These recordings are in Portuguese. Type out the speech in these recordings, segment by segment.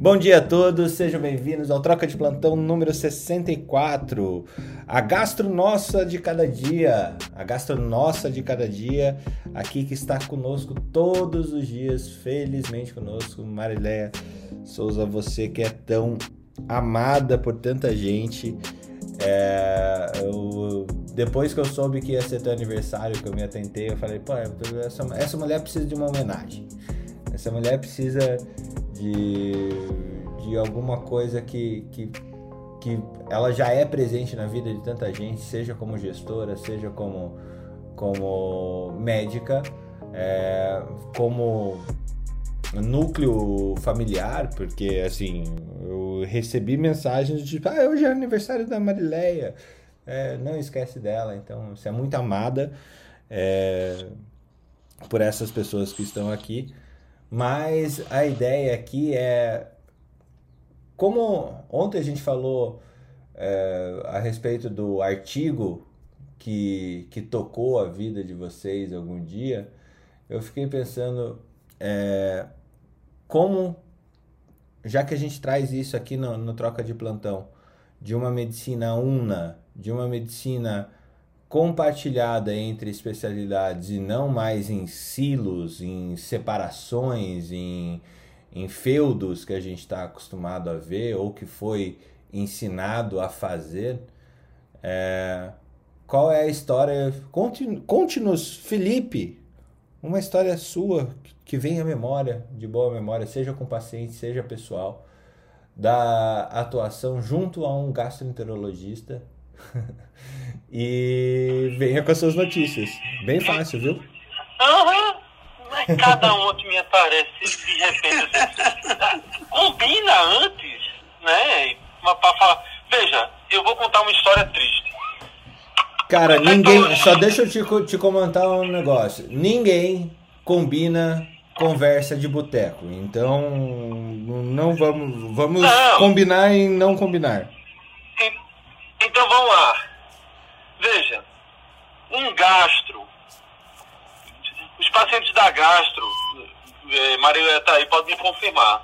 Bom dia a todos, sejam bem-vindos ao Troca de Plantão número 64. A gastro nossa de cada dia, a gastro nossa de cada dia, aqui que está conosco todos os dias, felizmente conosco, Marileia Souza, você que é tão amada por tanta gente. É, eu, depois que eu soube que ia ser teu aniversário, que eu me atentei, eu falei, pô, essa, essa mulher precisa de uma homenagem. Essa mulher precisa de, de alguma coisa que, que, que ela já é presente na vida de tanta gente, seja como gestora, seja como, como médica, é, como núcleo familiar, porque assim, eu recebi mensagens de tipo, ah, hoje é aniversário da Marileia, é, não esquece dela, então você é muito amada é, por essas pessoas que estão aqui. Mas a ideia aqui é como ontem a gente falou é, a respeito do artigo que, que tocou a vida de vocês algum dia, eu fiquei pensando é, como, já que a gente traz isso aqui no, no Troca de Plantão, de uma medicina una, de uma medicina compartilhada entre especialidades e não mais em silos, em separações, em, em feudos que a gente está acostumado a ver ou que foi ensinado a fazer. É, qual é a história? Conte-nos, Felipe, uma história sua que vem à memória, de boa memória, seja com paciente, seja pessoal, da atuação junto a um gastroenterologista e venha com as suas notícias. Bem fácil, viu? Aham. Uhum. Mas cada um que me aparece, de repente, combina antes, né? Pra falar. Veja, eu vou contar uma história triste. Cara, ninguém. Só deixa eu te, te comentar um negócio. Ninguém combina conversa de boteco. Então, não vamos. Vamos não. combinar em não combinar. Então vamos lá. Veja, um gastro, os pacientes da gastro, é, Maria está aí, pode me confirmar,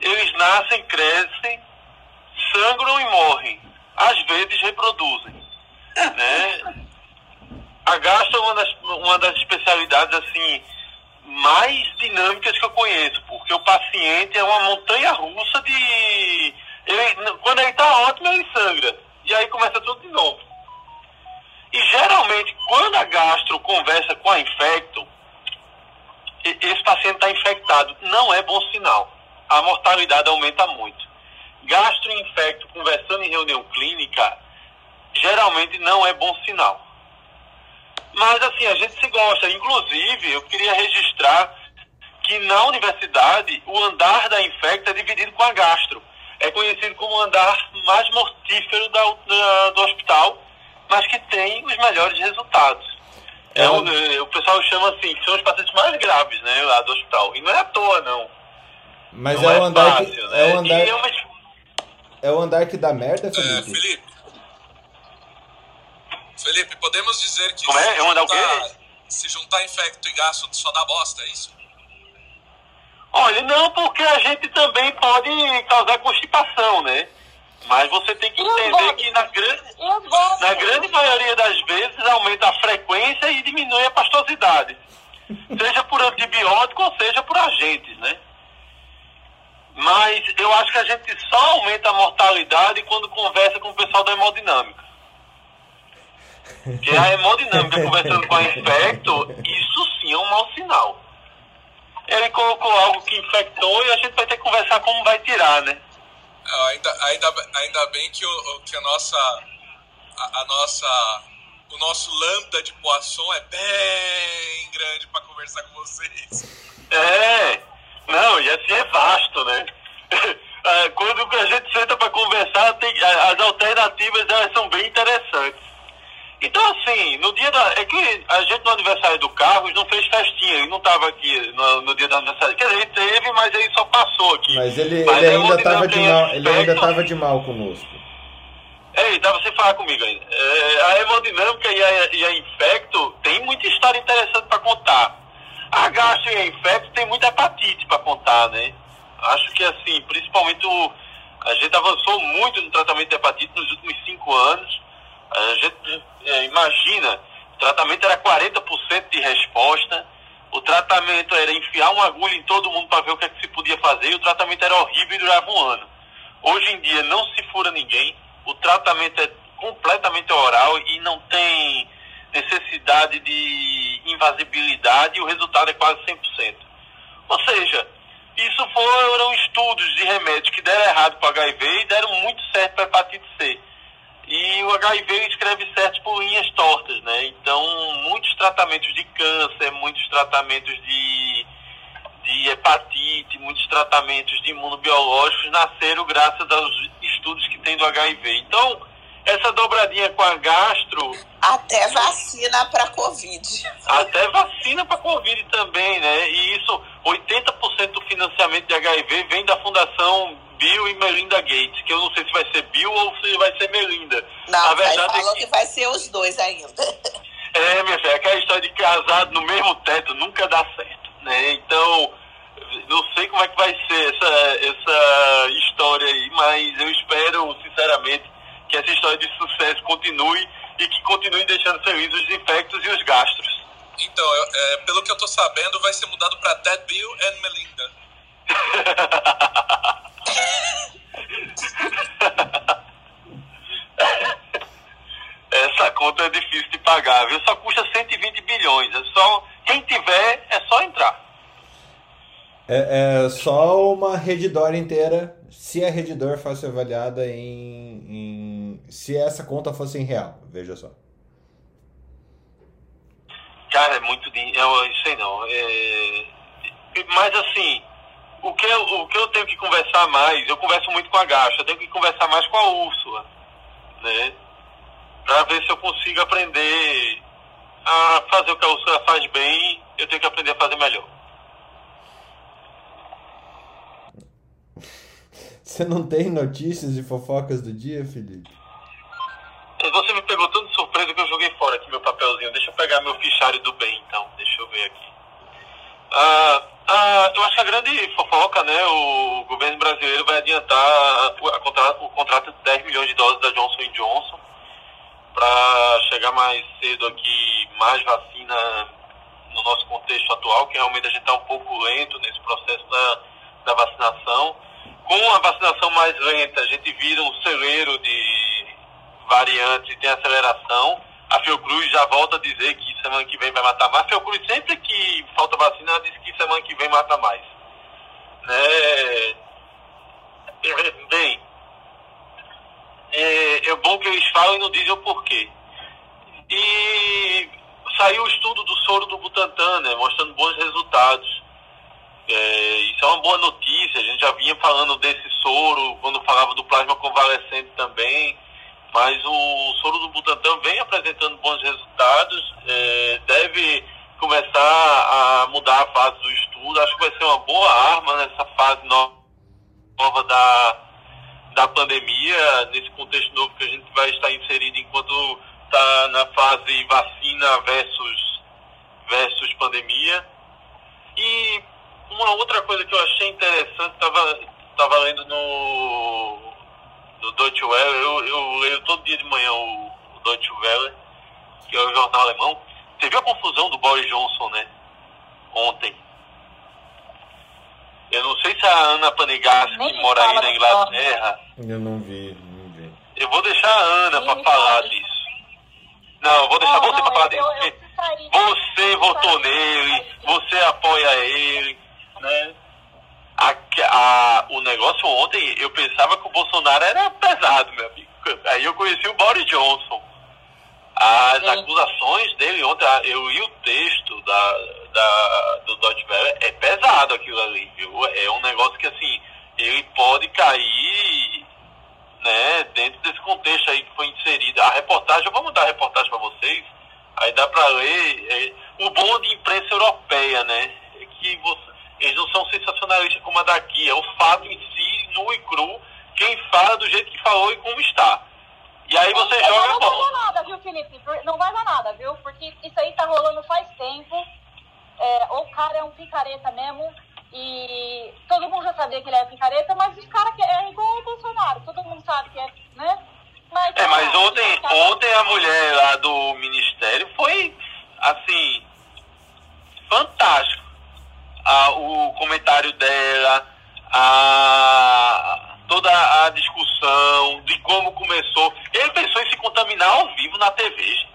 eles nascem, crescem, sangram e morrem. Às vezes reproduzem. né? A gastro é uma das, uma das especialidades assim mais dinâmicas que eu conheço, porque o paciente é uma montanha russa de. Ele, quando ele está ótimo, ele sangra. E aí começa tudo de novo. E geralmente, quando a gastro conversa com a infecto, esse paciente está infectado. Não é bom sinal. A mortalidade aumenta muito. Gastro e infecto conversando em reunião clínica, geralmente não é bom sinal. Mas assim, a gente se gosta. Inclusive, eu queria registrar que na universidade o andar da infecta é dividido com a gastro. É conhecido como o andar mais mortífero da, da, do hospital mas que tem os melhores resultados. É, é o, é, o pessoal chama assim, que são os pacientes mais graves, né, lá do hospital. E não é à toa, não. Mas não é, o andar fácil, que, né? é o andar, é, uma... é o andar que dá merda, Felipe? É, Felipe. Felipe, podemos dizer que Como é? É um andar o quê? se juntar infecto e gasto só dá bosta, é isso? Olha, não, porque a gente também pode causar constipação, né? Mas você tem que entender que na grande, na grande maioria das vezes aumenta a frequência e diminui a pastosidade. seja por antibiótico ou seja por agentes, né? Mas eu acho que a gente só aumenta a mortalidade quando conversa com o pessoal da hemodinâmica. Que a hemodinâmica conversando com a infecto, isso sim é um mau sinal. Ele colocou algo que infectou e a gente vai ter que conversar como vai tirar, né? Ainda, ainda, ainda bem que, o, que a nossa, a, a, nossa, o nosso lambda de Poisson é bem grande para conversar com vocês. É, não, e assim é vasto, né? É, quando a gente senta para conversar, tem, as alternativas elas são bem interessantes. Então, assim, no dia da. É que a gente no aniversário do Carlos não fez festinha, ele não estava aqui no, no, dia do aniversário. Quer dizer, ele teve, mas ele só passou aqui. Mas ele, mas ele ainda estava de mal, ele ainda estava de mal conosco. É, ele estava sem falar comigo ainda. É, a hemodinâmica e a, e a infecto tem muita história interessante para contar. A gastro e a infecto tem muita hepatite para contar, né? Acho que, assim, principalmente o, a gente avançou muito no tratamento de hepatite nos últimos cinco anos. A gente é, imagina, o tratamento era 40% de resposta, o tratamento era enfiar uma agulha em todo mundo para ver o que, é que se podia fazer, e o tratamento era horrível e durava um ano. Hoje em dia não se fura ninguém, o tratamento é completamente oral e não tem necessidade de invasibilidade e o resultado é quase 100%. Ou seja, isso foram estudos de remédios que deram errado para HIV e deram muito certo para hepatite C. E o HIV escreve certo por linhas tortas, né? Então, muitos tratamentos de câncer, muitos tratamentos de, de hepatite, muitos tratamentos de imunobiológicos nasceram graças aos estudos que tem do HIV. Então, essa dobradinha com a gastro. Até vacina para Covid. Até vacina para Covid também, né? E isso, 80% do financiamento de HIV vem da Fundação Bill e Melinda Gates, que eu não sei se vai ser Bill ou se vai ser Melinda. Não, a verdade falou é que... que vai ser os dois ainda. É, minha filha, aquela história de casado no mesmo teto nunca dá certo, né? Então, não sei como é que vai ser essa, essa história aí, mas eu espero, sinceramente, que essa história de sucesso continue e que continue deixando felizes os infectos e os gastros. Então, é, pelo que eu tô sabendo, vai ser mudado para Ted Bill and Melinda. Essa conta é difícil de pagar, viu? Só custa 120 bilhões. É só quem tiver é só entrar. É, é só uma Redditor inteira, se a Redditor fosse avaliada em, em, Se essa conta fosse em real, veja só. Cara, é muito dinheiro. Eu sei não. É... Mas assim, o que, eu, o que eu tenho que conversar mais, eu converso muito com a Gacha, eu tenho que conversar mais com a Úrsula, né? Pra ver se eu consigo aprender a fazer o que a Úrsula faz bem, eu tenho que aprender a fazer melhor. Você não tem notícias e fofocas do dia, Felipe? Você me pegou tanto de surpresa que eu joguei fora aqui meu papelzinho. Deixa eu pegar meu fichário do bem, então. Deixa eu ver aqui. Ah, ah, eu acho que a grande fofoca, né? O governo brasileiro vai adiantar a, a contrato, o contrato de 10 milhões de doses da Johnson Johnson para chegar mais cedo aqui, mais vacina no nosso contexto atual, que realmente a gente está um pouco lento nesse processo da, da vacinação com a vacinação mais lenta, a gente vira um celeiro de variantes e tem aceleração. A Fiocruz já volta a dizer que semana que vem vai matar mais. Fiocruz sempre que falta vacina, diz que semana que vem mata mais. Né? Bem, é, é bom que eles falam e não dizem o porquê. E saiu o estudo do soro do Butantan, né, mostrando bons resultados. É, isso é uma boa notícia. A gente já vinha falando desse soro quando falava do plasma convalescente também. Mas o soro do Butantan vem apresentando bons resultados. É, deve começar a mudar a fase do estudo. Acho que vai ser uma boa arma nessa fase nova da, da pandemia, nesse contexto novo que a gente vai estar inserido enquanto está na fase vacina versus, versus pandemia. E uma outra coisa que eu achei interessante, estava tava lendo no, no Deutsche Welle, eu, eu leio todo dia de manhã o, o Deutsche Welle, que é o jornal alemão. Você viu a confusão do Boris Johnson, né? Ontem. Eu não sei se a Ana Panegassi, que mora aí na Inglaterra. Eu não vi, não vi. Eu vou deixar a Ana para falar disso. Não, eu vou deixar não, você para falar disso. Você votou nele, você apoia ele né? A, a, o negócio ontem, eu pensava que o Bolsonaro era pesado, meu amigo. Aí eu conheci o Boris Johnson. As Sim. acusações dele ontem, eu li o texto da, da, do Dodge Welle, é pesado aquilo ali, viu? É um negócio que, assim, ele pode cair né, dentro desse contexto aí que foi inserido. A reportagem, eu vou mandar a reportagem para vocês, aí dá para ler. É, o bom de imprensa europeia, né? É que você, eles não são sensacionalistas como a daqui. É o fato em si, nu e cru, quem fala do jeito que falou e como está. E aí você eu joga não Não vai dar nada, viu, Felipe? Não vai dar nada, viu? Porque isso aí tá rolando faz tempo. É, o cara é um picareta mesmo. E todo mundo já sabia que ele era picareta, mas os caras que é igual o Bolsonaro, todo mundo sabe que é, né? Mas, é, mas ontem, ontem a mulher lá do ministério foi assim fantástico. Ah, o comentário dela, a toda a discussão de como começou. Ele pensou em se contaminar ao vivo na TV.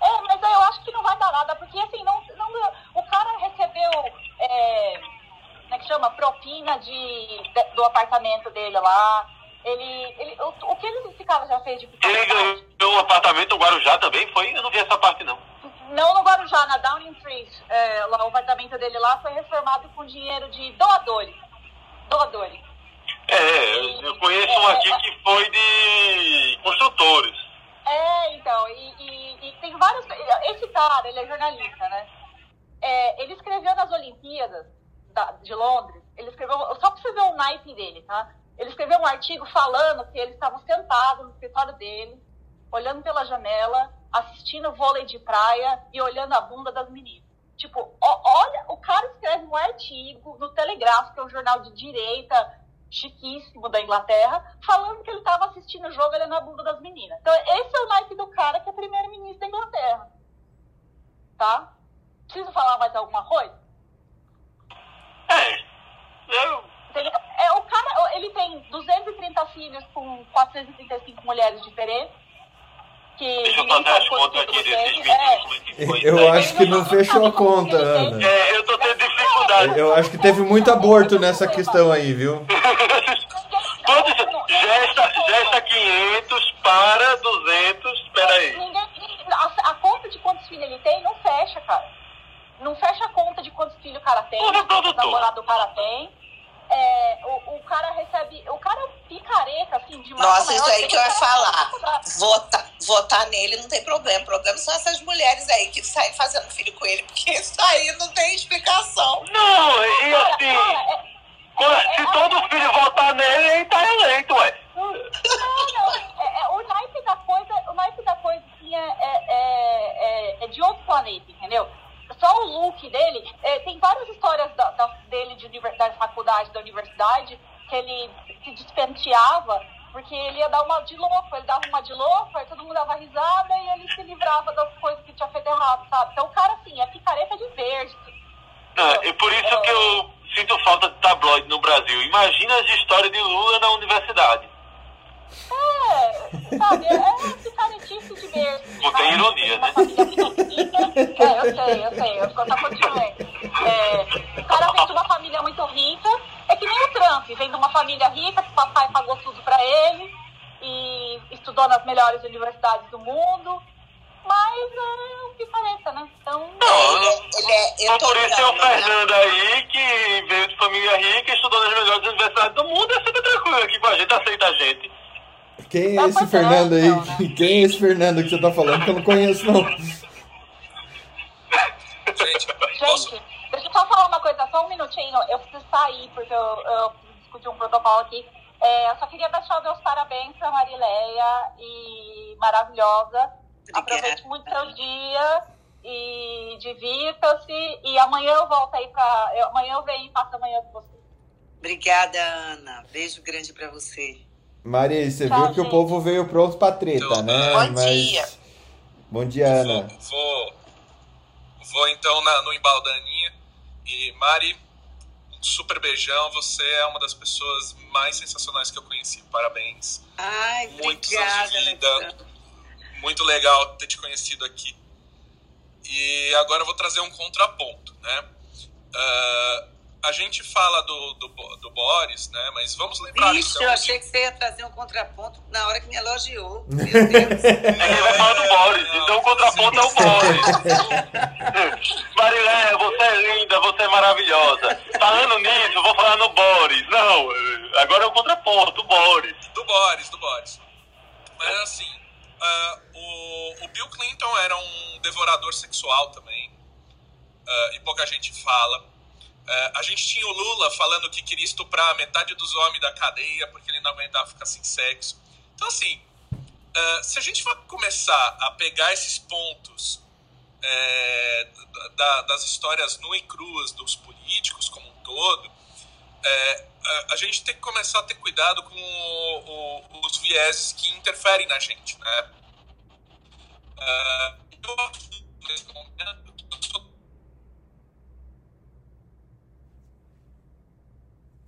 É, mas eu acho que não vai dar nada, porque assim, não, não, o cara recebeu, é, como é que chama, propina de, de, do apartamento dele lá. Ele, ele, o, o que ele, esse cara já fez de Ele ganhou um apartamento no Guarujá também, foi? Eu não vi essa parte não. Não no Guarujá, na Downing Street. É, o apartamento dele lá foi reformado com dinheiro de doadores. Doadores. É, eu conheço um aqui é, que foi de construtores. É, então, e, e, e, tem vários. Esse cara, ele é jornalista, né? É, ele escreveu nas Olimpíadas da, de Londres, ele escreveu, só pra você ver o naipe dele, tá? Ele escreveu um artigo falando que eles estavam sentados no escritório dele, olhando pela janela, assistindo vôlei de praia e olhando a bunda das meninas. Tipo, olha, o cara escreve um artigo no Telegráfico, que é um jornal de direita, chiquíssimo da Inglaterra, falando que ele estava assistindo o jogo olhando a bunda das meninas. Então, esse é o naipe do cara que é primeiro-ministro da Inglaterra. Tá? Preciso falar mais alguma coisa? É. Eu... é, o cara, ele tem 230 filhos com 435 mulheres diferentes. Que Deixa eu fazer as contas aqui desses é. Eu acho que não fechou a conta, Ana. É, eu tô tendo dificuldade. Eu acho que teve muito aborto nessa questão aí, viu? Está, já está 500 para 200, peraí. A, a conta de quantos filhos ele tem não fecha, cara. Não fecha a conta de quantos filhos o cara tem, quantos namorados o cara tem é, o, o, cara recebe. O cara é picareta, assim, de Nossa, isso aí que eu ia falar. Votar, votar nele não tem problema. O problema são essas mulheres aí que saem fazendo filho com ele, porque isso aí não tem explicação. Não, e assim. Cara, é, se é, todo é, filho votar nele, ele tá eleito, ué. Não, não. É, é, o naipe da coisa, o naipe da coisa assim, é, é, de outro planeta, entendeu? Só o look dele, é, tem várias histórias da, da, dele de, da faculdade, da universidade, que ele se despenteava porque ele ia dar uma de louco, ele dava uma de louco, aí todo mundo dava risada e ele se livrava das coisas que tinha feito errado, sabe? Então o cara, assim, é picareta de verde. É, e por isso é... que eu sinto falta de tabloide no Brasil. Imagina as histórias de Lula na universidade. É, sabe, é picaretice de tem ironia, né? É, eu sei, eu sei, eu só continuei. É, o cara vem de uma família muito rica, é que nem o Trump, vem de uma família rica, que o papai pagou tudo pra ele, e estudou nas melhores universidades do mundo, mas é um picareta, né? Então. Não, ele, é, eu isso é o Fernando aí, que veio de família rica, estudou nas melhores universidades do mundo, é sempre tranquilo aqui com a gente, aceita a gente. Quem é esse Fernando aí? Então, né? Quem é esse Fernando que você tá falando que eu não conheço, não? Gente, deixa eu só falar uma coisa, só um minutinho. Eu preciso sair, porque eu, eu preciso discutir um protocolo aqui. É, eu só queria deixar meus parabéns pra Marileia e maravilhosa. Aproveite muito seu dia e divirta-se. E amanhã eu volto aí pra. Eu, amanhã eu venho e faço amanhã com você. Obrigada, Ana. Beijo grande pra você. Maria, você viu que gente. o povo veio pronto pra treta, então, né? Bom Mas... dia. Bom dia, Ana. Vou, vou, vou então na, no embalo da Aninha. E Mari, um super beijão. Você é uma das pessoas mais sensacionais que eu conheci. Parabéns. Ai, Muitos obrigada, anos de vida. Muito legal ter te conhecido aqui. E agora eu vou trazer um contraponto, né? Uh, a gente fala do, do, do, Boris, né? Mas vamos lembrar. Vixe, então, eu achei que você ia trazer um contraponto na hora que me elogiou. Meu Deus. Ninguém vai falar do Boris, então o contraponto é o Boris. Marilé, você é linda, você é maravilhosa. Falando nisso, vou falar no Boris. Não, agora é o contraponto, o Boris. Do Boris, do Boris. Mas assim, uh, o, o Bill Clinton era um devorador sexual também. Uh, e pouca gente fala a gente tinha o Lula falando que queria estuprar metade dos homens da cadeia porque ele não aguentava ficar sem sexo. Então, assim, uh, se a gente for começar a pegar esses pontos é, da, das histórias nu e cruas dos políticos como um todo, é, a, a, gente tem que começar a ter cuidado com o, o, os vieses que interferem na gente, né? É, eu nesse momento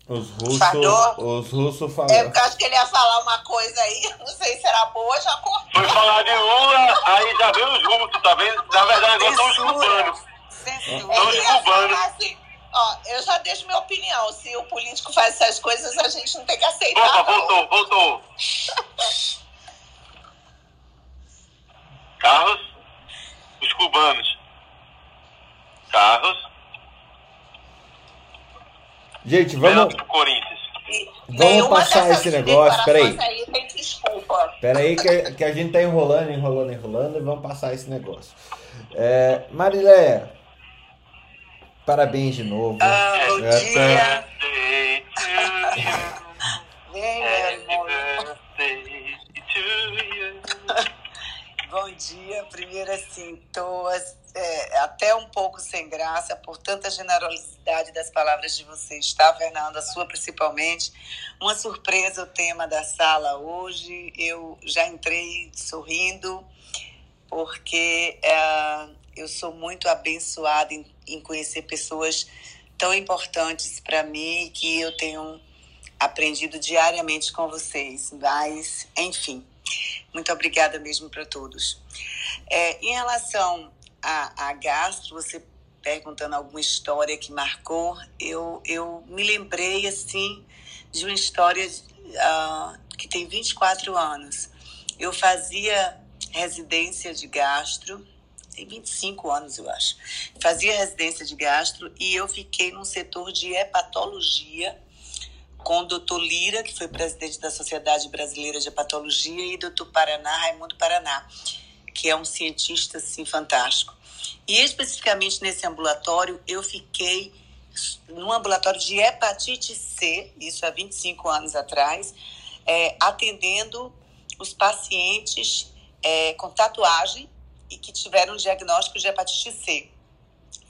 Os russos, os russos falaram. É, eu acho que ele ia falar uma coisa aí, não sei se era boa, já cortou. Foi falar de Lula, aí já veio os russos, tá vendo? Na verdade, agora são os cubanos. São os cubanos. Assim, ó, eu já deixo minha opinião. Se o político faz essas coisas, a gente não tem que aceitar. Opa, voltou, voltou. Carros, os cubanos. Carros. Gente, vamos. Corinthians. Vamos passar esse negócio. Peraí. Aí. Peraí, que, que a gente tá enrolando, enrolando, enrolando e vamos passar esse negócio. É, Marileia, parabéns de novo. Bom É, dia. Bom dia. Primeiro, assim, tô é, até um pouco sem graça por tanta generosidade das palavras de vocês, tá, Fernanda? A sua principalmente. Uma surpresa o tema da sala hoje. Eu já entrei sorrindo, porque é, eu sou muito abençoada em, em conhecer pessoas tão importantes para mim que eu tenho aprendido diariamente com vocês. Mas, enfim, muito obrigada mesmo para todos. É, em relação a, a gastro, você perguntando alguma história que marcou, eu, eu me lembrei, assim, de uma história uh, que tem 24 anos. Eu fazia residência de gastro, tem 25 anos, eu acho. Fazia residência de gastro e eu fiquei num setor de hepatologia com o doutor Lira, que foi presidente da Sociedade Brasileira de Hepatologia, e doutor Paraná, Raimundo Paraná, que é um cientista assim, fantástico. E especificamente nesse ambulatório, eu fiquei num ambulatório de hepatite C, isso há 25 anos atrás, é, atendendo os pacientes é, com tatuagem e que tiveram diagnóstico de hepatite C.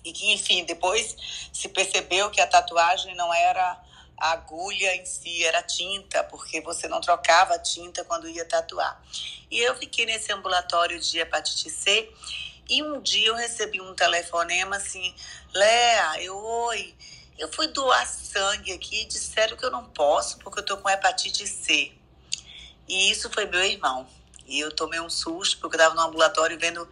E que, enfim, depois se percebeu que a tatuagem não era a agulha em si, era tinta, porque você não trocava tinta quando ia tatuar. E eu fiquei nesse ambulatório de hepatite C e um dia eu recebi um telefonema assim, Léa, eu, oi, eu fui doar sangue aqui e disseram que eu não posso porque eu tô com hepatite C. E isso foi meu irmão. E eu tomei um susto porque eu estava no ambulatório vendo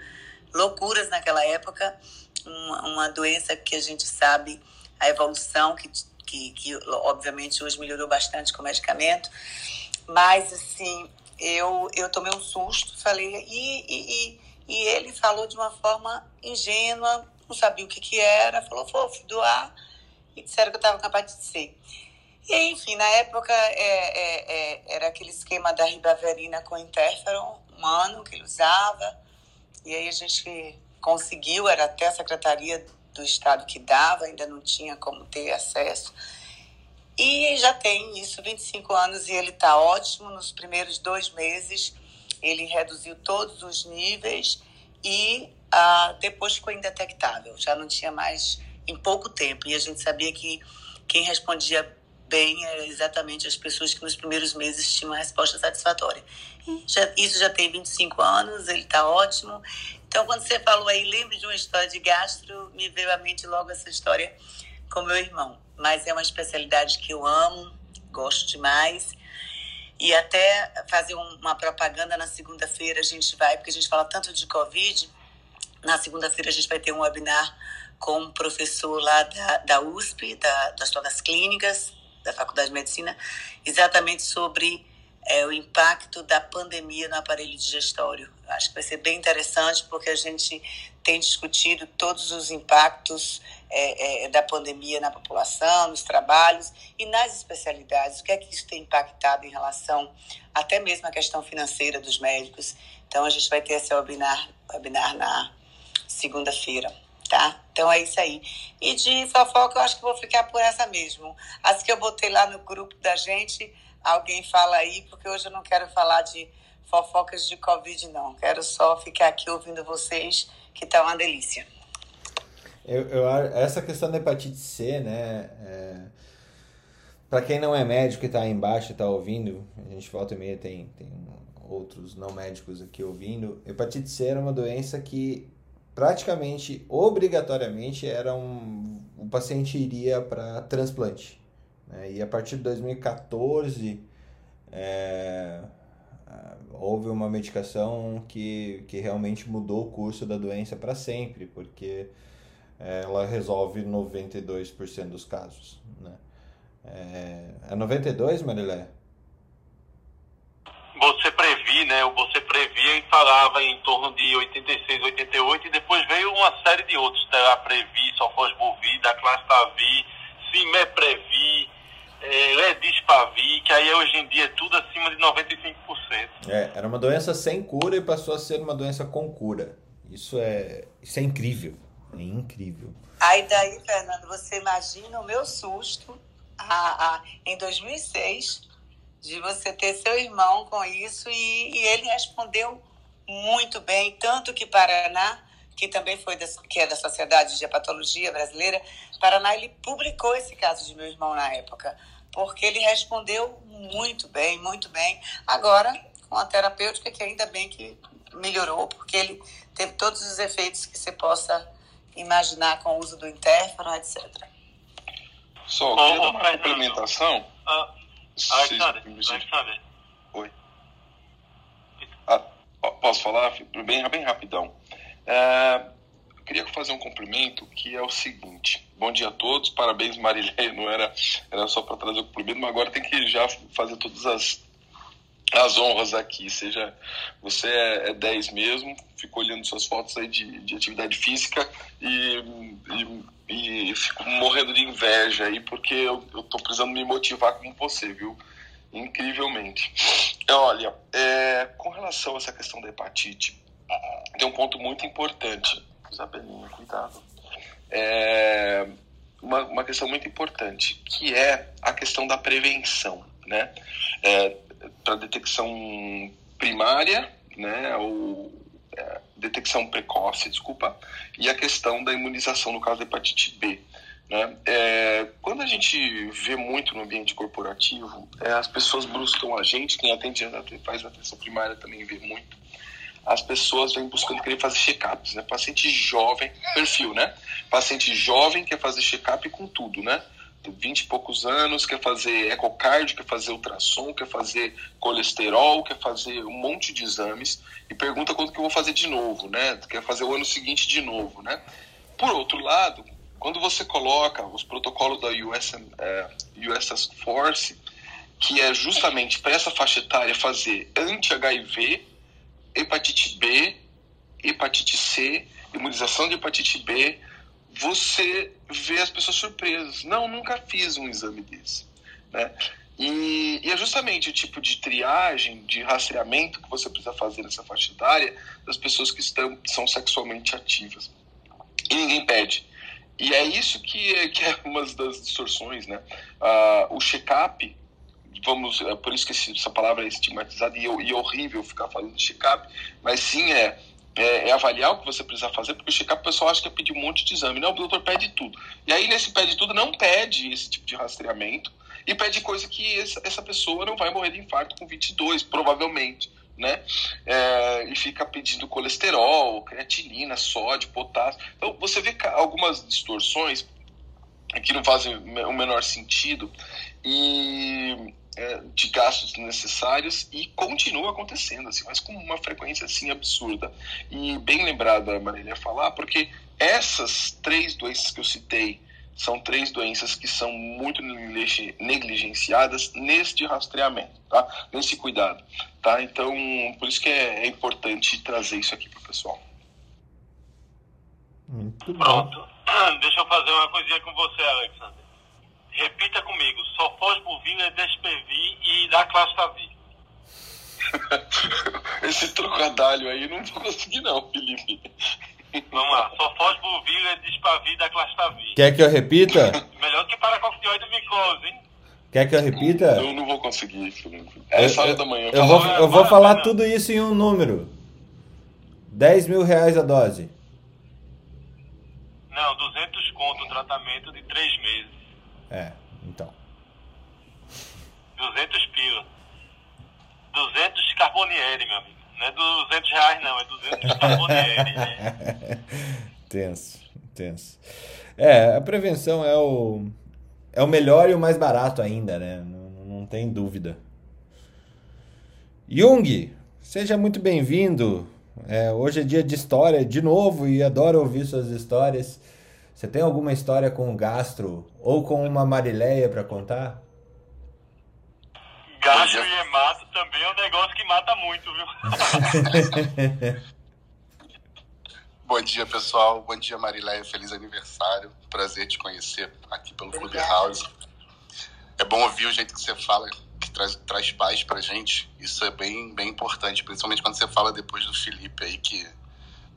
loucuras naquela época, uma, uma doença que a gente sabe a evolução, que, que, que obviamente hoje melhorou bastante com o medicamento, mas assim, eu, eu tomei um susto, falei, e, e, e ele falou de uma forma ingênua, não sabia o que, que era, falou, vou doar, e disseram que eu estava com hepatite C. E, enfim, na época é, é, é, era aquele esquema da ribaverina com interferon humano que ele usava, e aí a gente conseguiu, era até a Secretaria do Estado que dava, ainda não tinha como ter acesso. E já tem isso, 25 anos, e ele está ótimo. Nos primeiros dois meses, ele reduziu todos os níveis e ah, depois ficou indetectável. Já não tinha mais em pouco tempo. E a gente sabia que quem respondia bem eram exatamente as pessoas que nos primeiros meses tinham uma resposta satisfatória. Já, isso já tem 25 anos, ele está ótimo. Então, quando você falou aí, lembre de uma história de gastro, me veio à mente logo essa história com meu irmão. Mas é uma especialidade que eu amo, gosto demais. E até fazer uma propaganda na segunda-feira a gente vai, porque a gente fala tanto de Covid. Na segunda-feira a gente vai ter um webinar com um professor lá da, da USP, da, das todas clínicas, da Faculdade de Medicina, exatamente sobre é, o impacto da pandemia no aparelho digestório. Acho que vai ser bem interessante porque a gente tem discutido todos os impactos é, é, da pandemia na população, nos trabalhos e nas especialidades. O que é que isso tem impactado em relação até mesmo à questão financeira dos médicos? Então a gente vai ter esse webinar, webinar na segunda-feira. Tá? Então é isso aí. E de fofoca eu acho que vou ficar por essa mesmo. As que eu botei lá no grupo da gente, alguém fala aí, porque hoje eu não quero falar de fofocas de Covid, não. Quero só ficar aqui ouvindo vocês que tá uma delícia. Eu, eu, essa questão da hepatite C, né? É, para quem não é médico e está aí embaixo e está ouvindo, a gente volta e meia tem, tem outros não médicos aqui ouvindo. Hepatite C era uma doença que praticamente, obrigatoriamente, era um, o paciente iria para transplante. Né? E a partir de 2014 é, houve uma medicação que, que realmente mudou o curso da doença para sempre, porque ela resolve 92% dos casos. Né? É, é 92, Marilé? Você previ, né? Você previa e falava em torno de 86, 88 e depois veio uma série de outros, Telaprevi, Sofosbuvir, Daclastavi, Cimeprevi, é, Ledispavi, que aí hoje em dia é tudo acima de 95%. É, era uma doença sem cura e passou a ser uma doença com cura. Isso é, isso é incrível. É incrível. Aí daí, Fernando, você imagina o meu susto a, a, em 2006 de você ter seu irmão com isso e, e ele respondeu muito bem, tanto que Paraná, que também foi da, que é da Sociedade de Hepatologia Brasileira, Paraná ele publicou esse caso de meu irmão na época, porque ele respondeu muito bem, muito bem. Agora, com a terapêutica, que ainda bem que melhorou, porque ele teve todos os efeitos que você possa imaginar com o uso do interferon, etc. Só, queria dar uma complementação. Ah, Alexandre, Oi. Ah, posso falar? Bem, bem rapidão. É, queria fazer um cumprimento que é o seguinte. Bom dia a todos, parabéns Marilé, não era, era só para trazer o cumprimento, mas agora tem que já fazer todas as as honras aqui, seja você é, é 10 mesmo, fico olhando suas fotos aí de, de atividade física e, e, e, fico morrendo de inveja aí, porque eu, eu tô precisando me motivar como você, viu? Incrivelmente. Olha, é, com relação a essa questão da hepatite, tem um ponto muito importante. Isabelinha, cuidado. É, uma, uma questão muito importante, que é a questão da prevenção, né? É, para detecção primária, né, ou é, detecção precoce, desculpa, e a questão da imunização no caso da hepatite B. Né? É, quando a gente vê muito no ambiente corporativo, é, as pessoas buscam a gente, quem atende, faz atenção primária também vê muito, as pessoas vêm buscando querer fazer check-ups, né? Paciente jovem, perfil, né? Paciente jovem quer fazer check-up com tudo, né? 20 e poucos anos, quer fazer ecocardio, quer fazer ultrassom, quer fazer colesterol, quer fazer um monte de exames e pergunta quando que eu vou fazer de novo, né? Quer fazer o ano seguinte de novo, né? Por outro lado, quando você coloca os protocolos da US, é, US Force, que é justamente para essa faixa etária fazer anti-HIV, hepatite B, hepatite C, imunização de hepatite B, você vê as pessoas surpresas. Não, nunca fiz um exame desse. Né? E, e, é justamente o tipo de triagem, de rastreamento que você precisa fazer nessa faixa etária das pessoas que estão, são sexualmente ativas. E ninguém pede. E é isso que é, que é uma das distorções, né? Ah, o check-up, vamos, é por isso que essa palavra é estigmatizada e, e é horrível ficar falando de check-up, mas sim é é, é, avaliar o que você precisa fazer, porque check-up o pessoal acha que é pedir um monte de exame. Não, o doutor pede tudo. E aí, nesse pede tudo, não pede esse tipo de rastreamento e pede coisa que essa, essa pessoa não vai morrer de infarto com 22, provavelmente. Né? É, e fica pedindo colesterol, creatinina, sódio, potássio. Então, você vê algumas distorções que não fazem o menor sentido. E é, de gastos necessários e continua acontecendo, assim, mas com uma frequência assim absurda. E bem lembrada a Marília falar, porque essas três doenças que eu citei são três doenças que são muito negligenciadas neste rastreamento, tá? Nesse cuidado, tá? Então, por isso que é, é importante trazer isso aqui para o pessoal. Muito Pronto. Deixa eu fazer uma coisinha com você, Alexandre. Repita comigo. Sofosbuvir, Despervir e Daclastavi. Esse trocadilho aí não vou conseguir não, Felipe. Vamos lá. Sofosbuvir, Despavir e Daclastavi. Quer que eu repita? Melhor que para paracoctioide micose, hein? Quer que eu repita? Eu não vou conseguir, Felipe. É essa hora da manhã. Eu, vou, eu vou falar tudo isso em um número. 10 mil reais a dose. Não, 200 conto um tratamento de 3 meses. É, então. 200 pila. 200 Carbonieri, meu amigo. Não é 200 reais, não, é 200 Carbonieri. tenso, tenso. É, a prevenção é o, é o melhor e o mais barato ainda, né? Não, não tem dúvida. Jung, seja muito bem-vindo. É, hoje é dia de história de novo e adoro ouvir suas histórias. Você tem alguma história com gastro ou com uma marileia para contar? Gastro e hemato também é um negócio que mata muito, viu? Bom dia, pessoal. Bom dia, Marileia. Feliz aniversário. Prazer te conhecer aqui pelo Clubhouse. É bom ouvir o jeito que você fala, que traz, traz paz pra gente. Isso é bem, bem importante, principalmente quando você fala depois do Felipe aí, que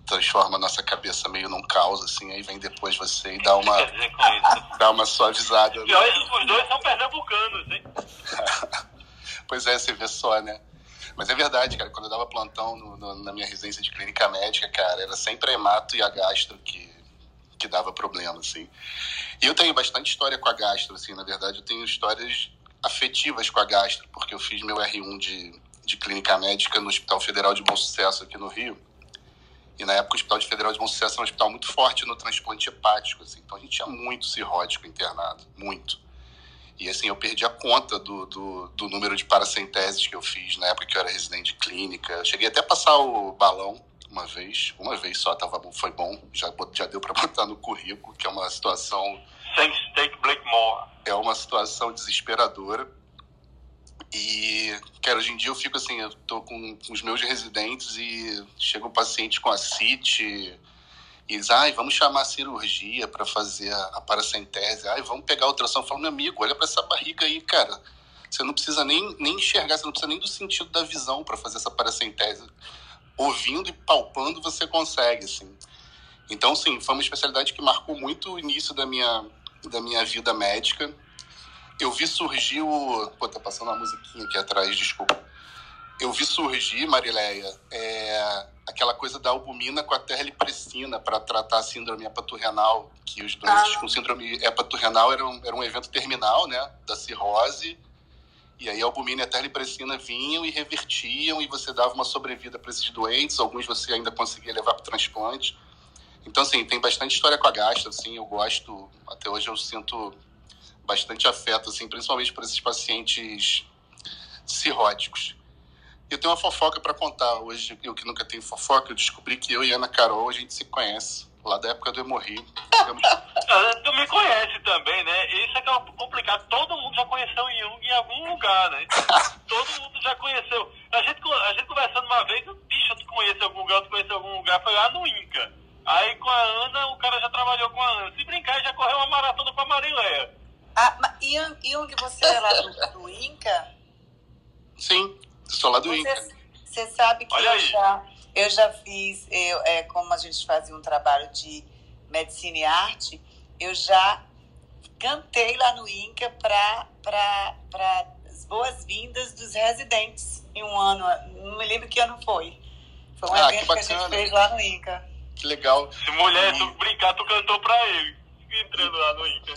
transforma a nossa cabeça meio num caos, assim, aí vem depois você e dá uma, dá uma suavizada. E olha, os dois são pernambucanos, hein? pois é, você vê só, né? Mas é verdade, cara, quando eu dava plantão no, no, na minha residência de clínica médica, cara, era sempre a hemato e a gastro que, que dava problema, assim. E eu tenho bastante história com a gastro, assim, na verdade eu tenho histórias afetivas com a gastro, porque eu fiz meu R1 de, de clínica médica no Hospital Federal de Bom Sucesso aqui no Rio. E na época o Hospital Federal de Bom Sucesso era um hospital muito forte no transplante hepático, assim. Então a gente tinha muito cirrótico internado, muito. E assim, eu perdi a conta do, do, do número de paracenteses que eu fiz na época que eu era residente de clínica. Eu cheguei até a passar o balão uma vez, uma vez só, tava bom, foi bom, já, já deu para botar no currículo, que é uma situação. Sem steak Blackmore. É uma situação desesperadora. E, cara, hoje em dia eu fico assim, eu tô com, com os meus residentes e chega um paciente com a CIT e diz, ai, vamos chamar a cirurgia para fazer a, a paracentese, ai, vamos pegar a ultrassom. Eu falo, meu amigo, olha para essa barriga aí, cara. Você não precisa nem, nem enxergar, você não precisa nem do sentido da visão para fazer essa paracentese. Ouvindo e palpando você consegue, assim. Então, sim, foi uma especialidade que marcou muito o início da minha, da minha vida médica eu vi surgir o. Pô, tá passando uma musiquinha aqui atrás, desculpa. Eu vi surgir, Marileia, é, aquela coisa da albumina com a terlipressina para tratar a síndrome hepaturrenal, que os doentes ah. com síndrome hepaturrenal era um, era um evento terminal, né, da cirrose, e aí a albumina e a terlipressina vinham e revertiam e você dava uma sobrevida para esses doentes, alguns você ainda conseguia levar para o transplante. Então, assim, tem bastante história com a gasta, assim, eu gosto, até hoje eu sinto bastante afeto, assim, principalmente para esses pacientes cirróticos. Eu tenho uma fofoca para contar hoje, eu que nunca tenho fofoca, eu descobri que eu e Ana Carol, a gente se conhece, lá da época do Hemorri. Ah, tu me conhece também, né? Isso é que é complicado. Todo mundo já conheceu o Jung em algum lugar, né? Todo mundo já conheceu. A gente, a gente conversando uma vez, bicho, tu conhece algum lugar, tu conhece algum lugar, foi lá no Inca. Aí com a Ana, o cara já trabalhou com a Ana. Se brincar, já correu uma maratona com a Marileia. Ah, Jung, você é lá do, do Inca? Sim, sou lá do você, Inca. Você sabe que eu já, eu já fiz, eu, é, como a gente fazia um trabalho de medicina e arte, eu já cantei lá no Inca para as boas-vindas dos residentes em um ano. Não me lembro que ano foi. Foi um ah, evento que, que, a gente fez lá no Inca. Que legal. Se mulher, tu brincar, tu cantou para ele. Entrando lá no Inca.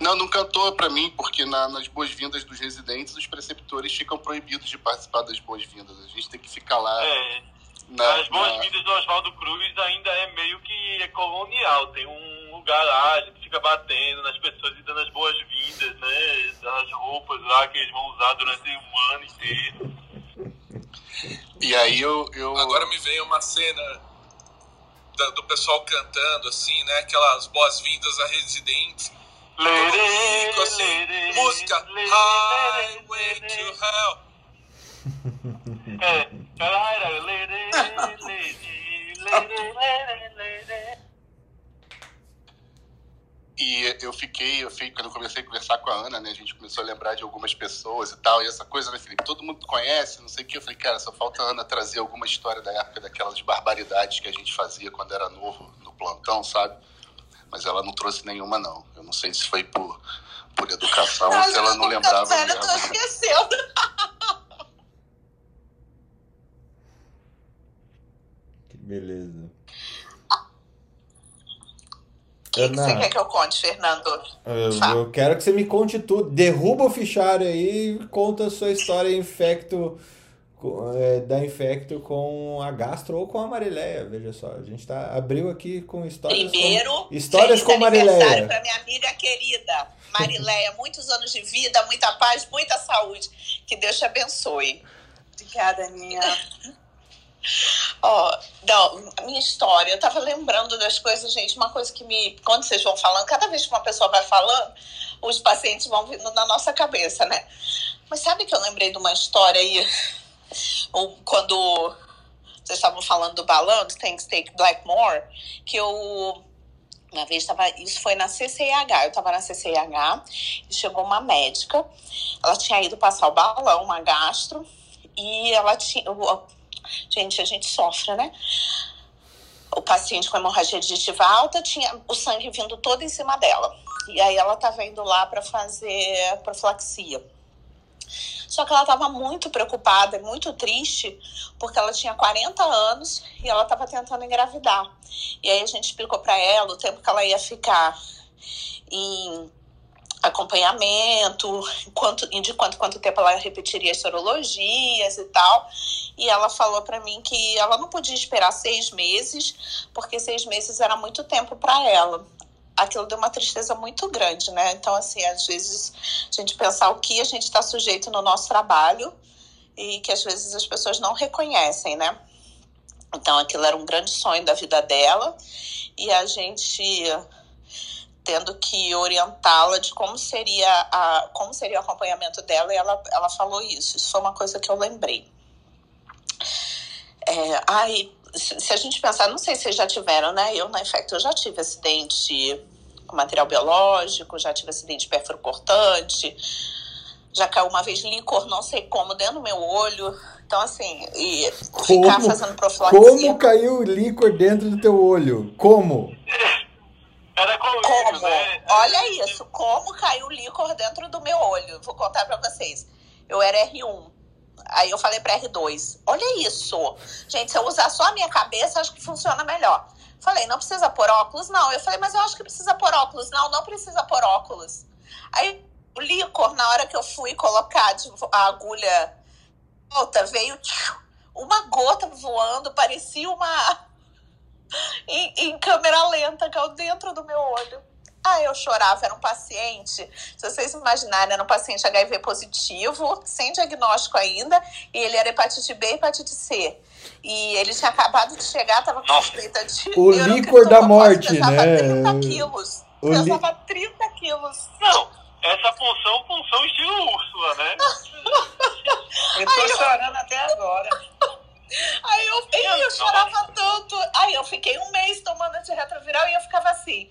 Não, não cantou para mim, porque na, nas boas-vindas dos residentes, os preceptores ficam proibidos de participar das boas-vindas. A gente tem que ficar lá. É. Na, As boas-vindas na... do Oswaldo Cruz ainda é meio que é colonial. Tem um lugar lá, a gente fica batendo nas pessoas e dando as boas-vindas, né? Das roupas lá que eles vão usar durante o ano inteiro. E aí eu, eu. Agora me veio uma cena do pessoal cantando, assim, né? Aquelas boas-vindas a residentes Lady, assim, música Highway to Hell. É, E eu fiquei, eu fiquei, quando eu comecei a conversar com a Ana, né, a gente começou a lembrar de algumas pessoas e tal, e essa coisa, né, Felipe, todo mundo conhece, não sei o que, eu falei, cara, só falta a Ana trazer alguma história da época daquelas barbaridades que a gente fazia quando era novo no plantão, sabe? mas ela não trouxe nenhuma, não. Eu não sei se foi por, por educação ou se ela não lembrava. Eu tô esquecendo. beleza. que, que você quer que eu conte, Fernando? Eu, eu, quero que você me conte tudo. Derruba o fichário aí e conta a sua história infecto é, da Infecto com a Gastro ou com a Marileia. Veja só, a gente tá, abriu aqui com histórias Primeiro, com, histórias com Marileia. para minha amiga querida Marileia. Muitos anos de vida, muita paz, muita saúde. Que Deus te abençoe. Obrigada, minha. Ó, não, minha história, eu tava lembrando das coisas, gente, uma coisa que me. Quando vocês vão falando, cada vez que uma pessoa vai falando, os pacientes vão vindo na nossa cabeça, né? Mas sabe que eu lembrei de uma história aí quando vocês estavam falando do balão, do Thanks Take Blackmore, que eu uma vez estava, isso foi na CCIH, eu estava na CCIH e chegou uma médica, ela tinha ido passar o balão, uma gastro, e ela tinha, gente, a gente sofre, né? O paciente com hemorragia digestiva alta tinha o sangue vindo todo em cima dela. E aí ela estava indo lá para fazer profilaxia. Só que ela estava muito preocupada, muito triste, porque ela tinha 40 anos e ela estava tentando engravidar. E aí a gente explicou para ela o tempo que ela ia ficar em acompanhamento, quanto, de quanto, quanto tempo ela repetiria as sorologias e tal. E ela falou para mim que ela não podia esperar seis meses, porque seis meses era muito tempo para ela aquilo deu uma tristeza muito grande, né? Então, assim, às vezes a gente pensar o que a gente está sujeito no nosso trabalho e que às vezes as pessoas não reconhecem, né? Então, aquilo era um grande sonho da vida dela e a gente tendo que orientá-la de como seria a como seria o acompanhamento dela e ela, ela falou isso. Isso foi uma coisa que eu lembrei. É, ai, se a gente pensar, não sei se vocês já tiveram, né? Eu, na Infecto, eu já tive acidente com material biológico, já tive acidente de pérfuro cortante, já caiu uma vez licor, não sei como, dentro do meu olho. Então, assim, e como, ficar fazendo profilaxia. Como caiu licor dentro do teu olho? Como? Era com como? Né? Olha isso, como caiu licor dentro do meu olho. Vou contar para vocês. Eu era R1. Aí eu falei para R2, olha isso. Gente, se eu usar só a minha cabeça, acho que funciona melhor. Falei, não precisa pôr óculos? Não. Eu falei, mas eu acho que precisa pôr óculos. Não, não precisa pôr óculos. Aí o líquor, na hora que eu fui colocar a agulha volta, veio uma gota voando, parecia uma. Em, em câmera lenta, caiu dentro do meu olho. Ah, eu chorava, era um paciente, se vocês imaginarem, era um paciente HIV positivo, sem diagnóstico ainda, e ele era hepatite B e hepatite C. E ele tinha acabado de chegar, estava com suspeita de. O líquor da morte, pesava né? 30 quilos. O pesava li... 30 quilos. Não, essa função, função estilo Úrsula, né? eu tô Aí chorando eu... até agora. Aí eu, eu, eu chorava tanto. Aí eu fiquei um mês tomando antirretroviral e eu ficava assim.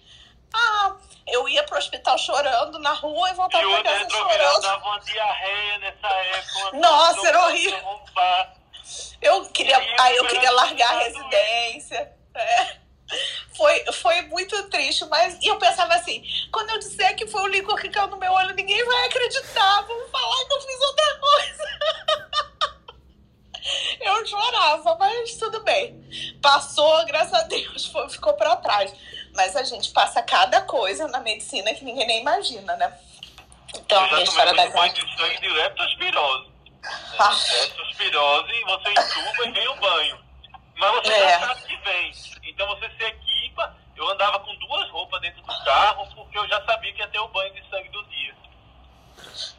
Ah, eu ia pro hospital chorando na rua e voltava pra casa chorando. dava uma diarreia nessa época. Nossa, era horrível. Eu queria, aí eu queria largar a residência. É. Foi, foi muito triste, mas e eu pensava assim: quando eu disser que foi o líquor que caiu no meu olho, ninguém vai acreditar. Vamos falar que eu fiz outra coisa. eu chorava, mas tudo bem. Passou, graças a Deus, foi, ficou para trás. Mas a gente passa cada coisa na medicina que ninguém nem imagina, né? Então, a história da banho de sangue de leptospirose. Ah. Leptospirose, você entuba e vem o banho. Mas você é. já sabe que vem. Então você se equipa. Eu andava com duas roupas dentro do carro porque eu já sabia que ia ter o banho de sangue do dia.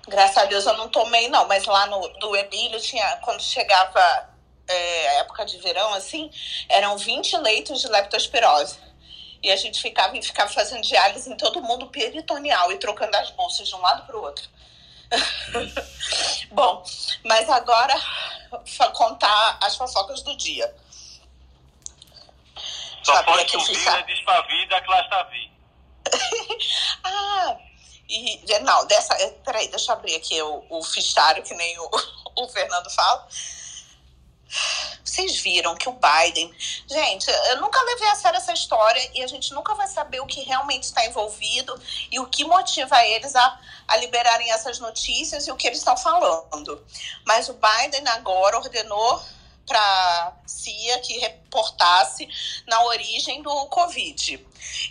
Graças a Deus eu não tomei, não. Mas lá no do Emílio tinha, quando chegava é, época de verão, assim, eram 20 leitos de leptospirose. E a gente ficava, ficava fazendo diálise em todo mundo peritoneal e trocando as bolsas de um lado para o outro. Bom, mas agora contar as fofocas do dia. Só pode subir, né? Despavida, Clastavi. ah, e, não, dessa, peraí, deixa eu abrir aqui o, o fichário, que nem o, o Fernando fala. Vocês viram que o Biden. Gente, eu nunca levei a sério essa história e a gente nunca vai saber o que realmente está envolvido e o que motiva eles a, a liberarem essas notícias e o que eles estão falando. Mas o Biden agora ordenou para CIA que reportasse na origem do Covid.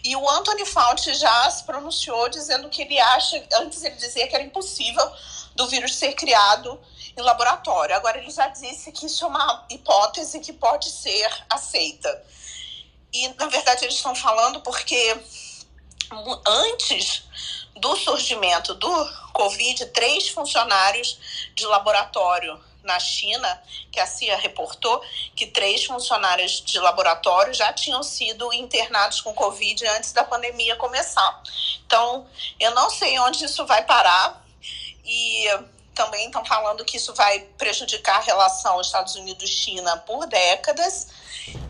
E o Anthony Fauci já se pronunciou dizendo que ele acha, antes ele dizia que era impossível do vírus ser criado em laboratório. Agora ele já disse que isso é uma hipótese que pode ser aceita. E na verdade eles estão falando porque antes do surgimento do Covid, três funcionários de laboratório na China, que a CIA reportou que três funcionários de laboratório já tinham sido internados com Covid antes da pandemia começar. Então, eu não sei onde isso vai parar e também estão falando que isso vai prejudicar a relação Estados Unidos-China por décadas.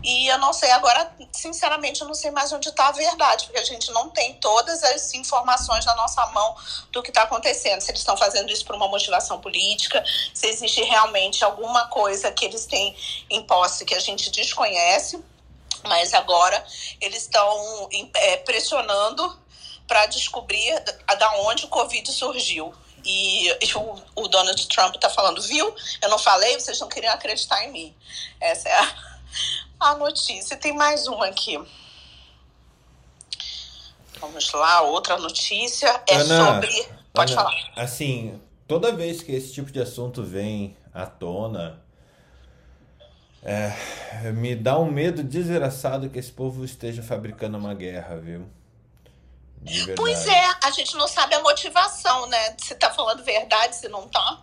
E eu não sei agora, sinceramente, eu não sei mais onde está a verdade, porque a gente não tem todas as informações na nossa mão do que está acontecendo. Se eles estão fazendo isso por uma motivação política, se existe realmente alguma coisa que eles têm em posse que a gente desconhece, mas agora eles estão é, pressionando para descobrir da onde o Covid surgiu. E o, o Donald Trump está falando, viu? Eu não falei, vocês não queriam acreditar em mim. Essa é a, a notícia. Tem mais uma aqui. Vamos lá, outra notícia é Ana, sobre. Pode Ana, falar. Assim, toda vez que esse tipo de assunto vem à tona, é, me dá um medo desgraçado que esse povo esteja fabricando uma guerra, viu? Pois é, a gente não sabe a motivação, né? Se tá falando verdade, se não tá.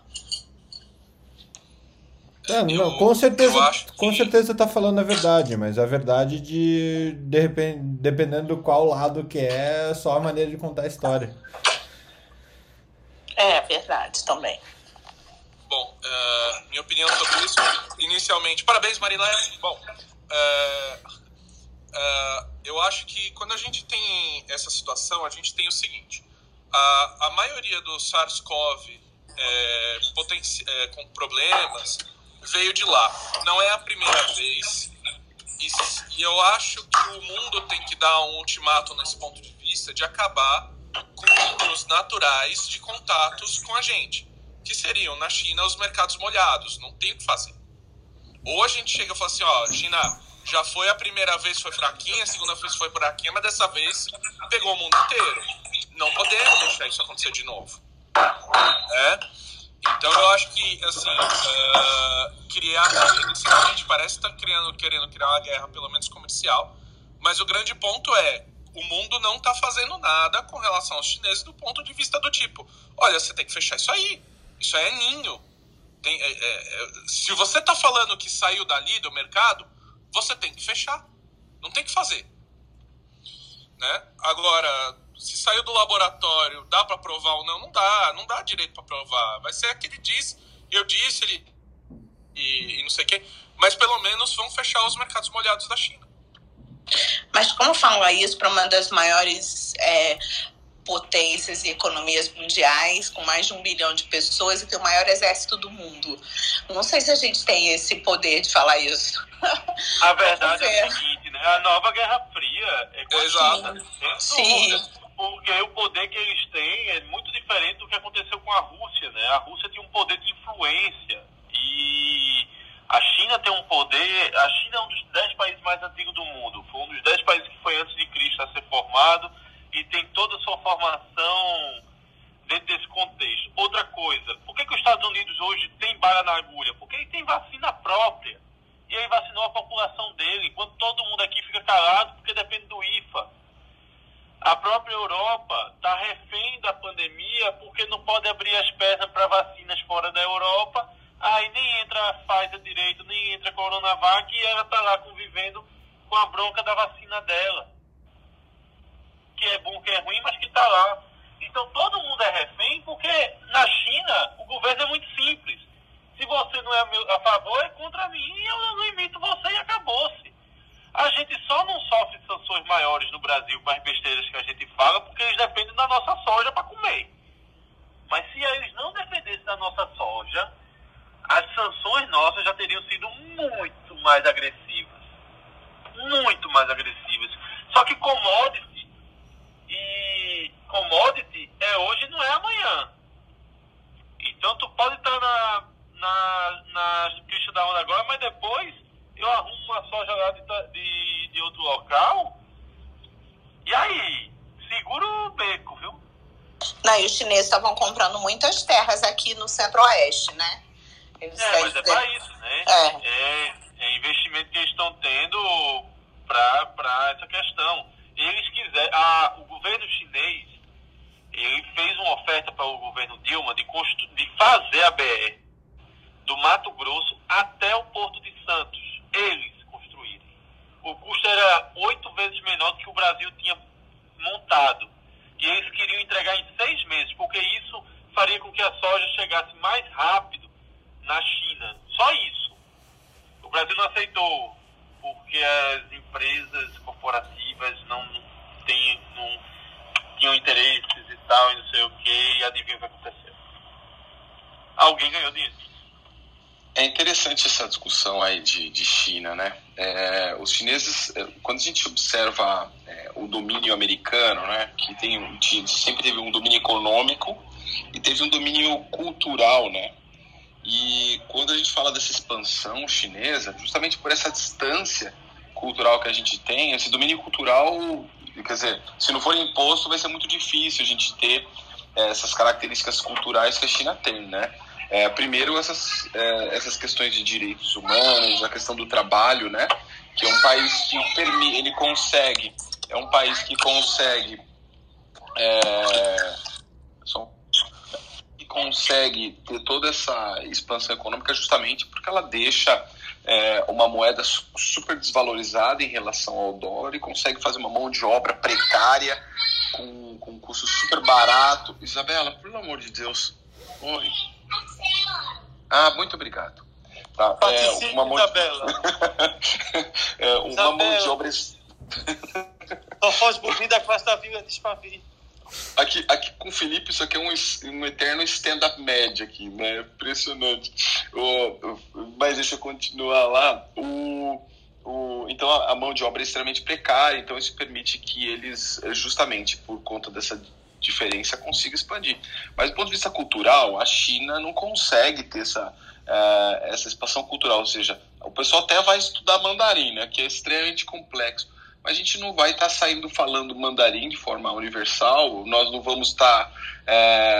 É, não, com certeza, com que... certeza tá falando a verdade, mas a verdade de, de repente, dependendo do qual lado que é, é só a maneira de contar a história. É verdade também. Bom, uh, minha opinião sobre isso, inicialmente, parabéns Marilé. Bom, uh, uh, eu acho que quando a gente tem essa situação, a gente tem o seguinte: a, a maioria do SARS-CoV é, é, com problemas veio de lá. Não é a primeira vez. E, e eu acho que o mundo tem que dar um ultimato nesse ponto de vista de acabar com os naturais de contatos com a gente, que seriam na China os mercados molhados. Não tem o que fazer. Ou a gente chega e fala assim: ó, China já foi a primeira vez foi fraquinha, a segunda vez foi fraquinha, mas dessa vez pegou o mundo inteiro. Não podemos deixar isso acontecer de novo. É? Então eu acho que, assim, uh, criar, inicialmente parece estar tá criando, querendo criar uma guerra, pelo menos comercial, mas o grande ponto é, o mundo não está fazendo nada com relação aos chineses do ponto de vista do tipo, olha, você tem que fechar isso aí, isso aí é ninho. Tem, é, é, é se você está falando que saiu dali do mercado, você tem que fechar. Não tem que fazer. Né? Agora, se saiu do laboratório, dá para provar ou não? Não dá, não dá direito para provar. Vai ser aquele diz, eu disse, ele e, e não sei o quê. Mas pelo menos vão fechar os mercados molhados da China. Mas como fala isso para uma das maiores é, potências e economias mundiais, com mais de um bilhão de pessoas e tem o maior exército do mundo. Não sei se a gente tem esse poder de falar isso. A verdade é o seguinte, né? A nova Guerra Fria é Exato. Sim. Porque o poder que eles têm é muito diferente do que aconteceu com a Rússia, né? A Rússia tinha um poder de influência e a China tem um poder. A China é um dos dez países mais antigos do mundo. Foi um dos dez países que foi antes de Cristo a ser formado e tem toda a sua formação dentro desse contexto. Outra coisa, por que, que os Estados Unidos hoje tem bala na agulha? Porque ele tem vacina própria. E aí vacinou a população dele, enquanto todo mundo aqui fica calado porque depende do IFA. A própria Europa está refém da pandemia porque não pode abrir as pernas para vacinas fora da Europa. Aí nem entra a Pfizer direito, nem entra a Coronavac e ela está lá convivendo com a bronca da vacina dela que é bom, que é ruim, mas que está lá. Então todo mundo é refém, porque na China o governo é muito simples. Se você não é a favor, é contra mim e eu não imito você e acabou-se. A gente só não sofre sanções maiores no Brasil com as besteiras que a gente fala, porque eles dependem da nossa soja para comer. Mas se eles não dependessem da nossa soja, as sanções nossas já teriam sido muito mais agressivas. Muito mais agressivas. Só que commodities e commodity é hoje não é amanhã. Então tu pode estar na, na, na crista da onda agora, mas depois eu arrumo uma soja lá de, de, de outro local. E aí? Segura o beco, viu? Não, e os chineses estavam comprando muitas terras aqui no centro-oeste, né? Eles é, mas é para isso, né? É. é. é. investimento que eles estão tendo para essa questão. Eles quiserem. A, o governo chinês ele fez uma oferta para o governo Dilma de, de fazer a BR do Mato Grosso até o Porto de Santos. Eles construírem. O custo era oito vezes menor do que o Brasil tinha montado. E eles queriam entregar em seis meses, porque isso faria com que a soja chegasse mais rápido na China. Só isso. O Brasil não aceitou, porque as empresas corporativas não, têm, não tinham interesses e tal, e não sei o que, e adivinha o que aconteceu. Alguém ganhou dinheiro. É interessante essa discussão aí de, de China, né? É, os chineses, é, quando a gente observa é, o domínio americano, né, que tem, sempre teve um domínio econômico e teve um domínio cultural, né? E quando a gente fala dessa expansão chinesa, justamente por essa distância cultural que a gente tem, esse domínio cultural, quer dizer, se não for imposto, vai ser muito difícil a gente ter é, essas características culturais que a China tem, né? É, primeiro, essas, é, essas questões de direitos humanos, a questão do trabalho, né? Que é um país que ele consegue, é um país que consegue, é, que consegue ter toda essa expansão econômica justamente porque ela deixa é, uma moeda super desvalorizada em relação ao dólar e consegue fazer uma mão de obra precária com, com um custo super barato. Isabela, pelo amor de Deus. Oi. Ah, muito obrigado. Tá, é, uma mão de... é, uma Isabela. mão de obra. Só foge bobina que faz da de espavio. Aqui, aqui com o Felipe, isso aqui é um, um eterno stand-up média aqui, né? Impressionante. O, o, mas deixa eu continuar lá. O, o, então a, mão de obra é extremamente precária, então isso permite que eles, justamente por conta dessa diferença consiga expandir. Mas do ponto de vista cultural, a China não consegue ter essa, uh, essa expansão cultural, ou seja, o pessoal até vai estudar mandarim, né, que é extremamente complexo, mas a gente não vai estar tá saindo falando mandarim de forma universal, nós não vamos estar tá,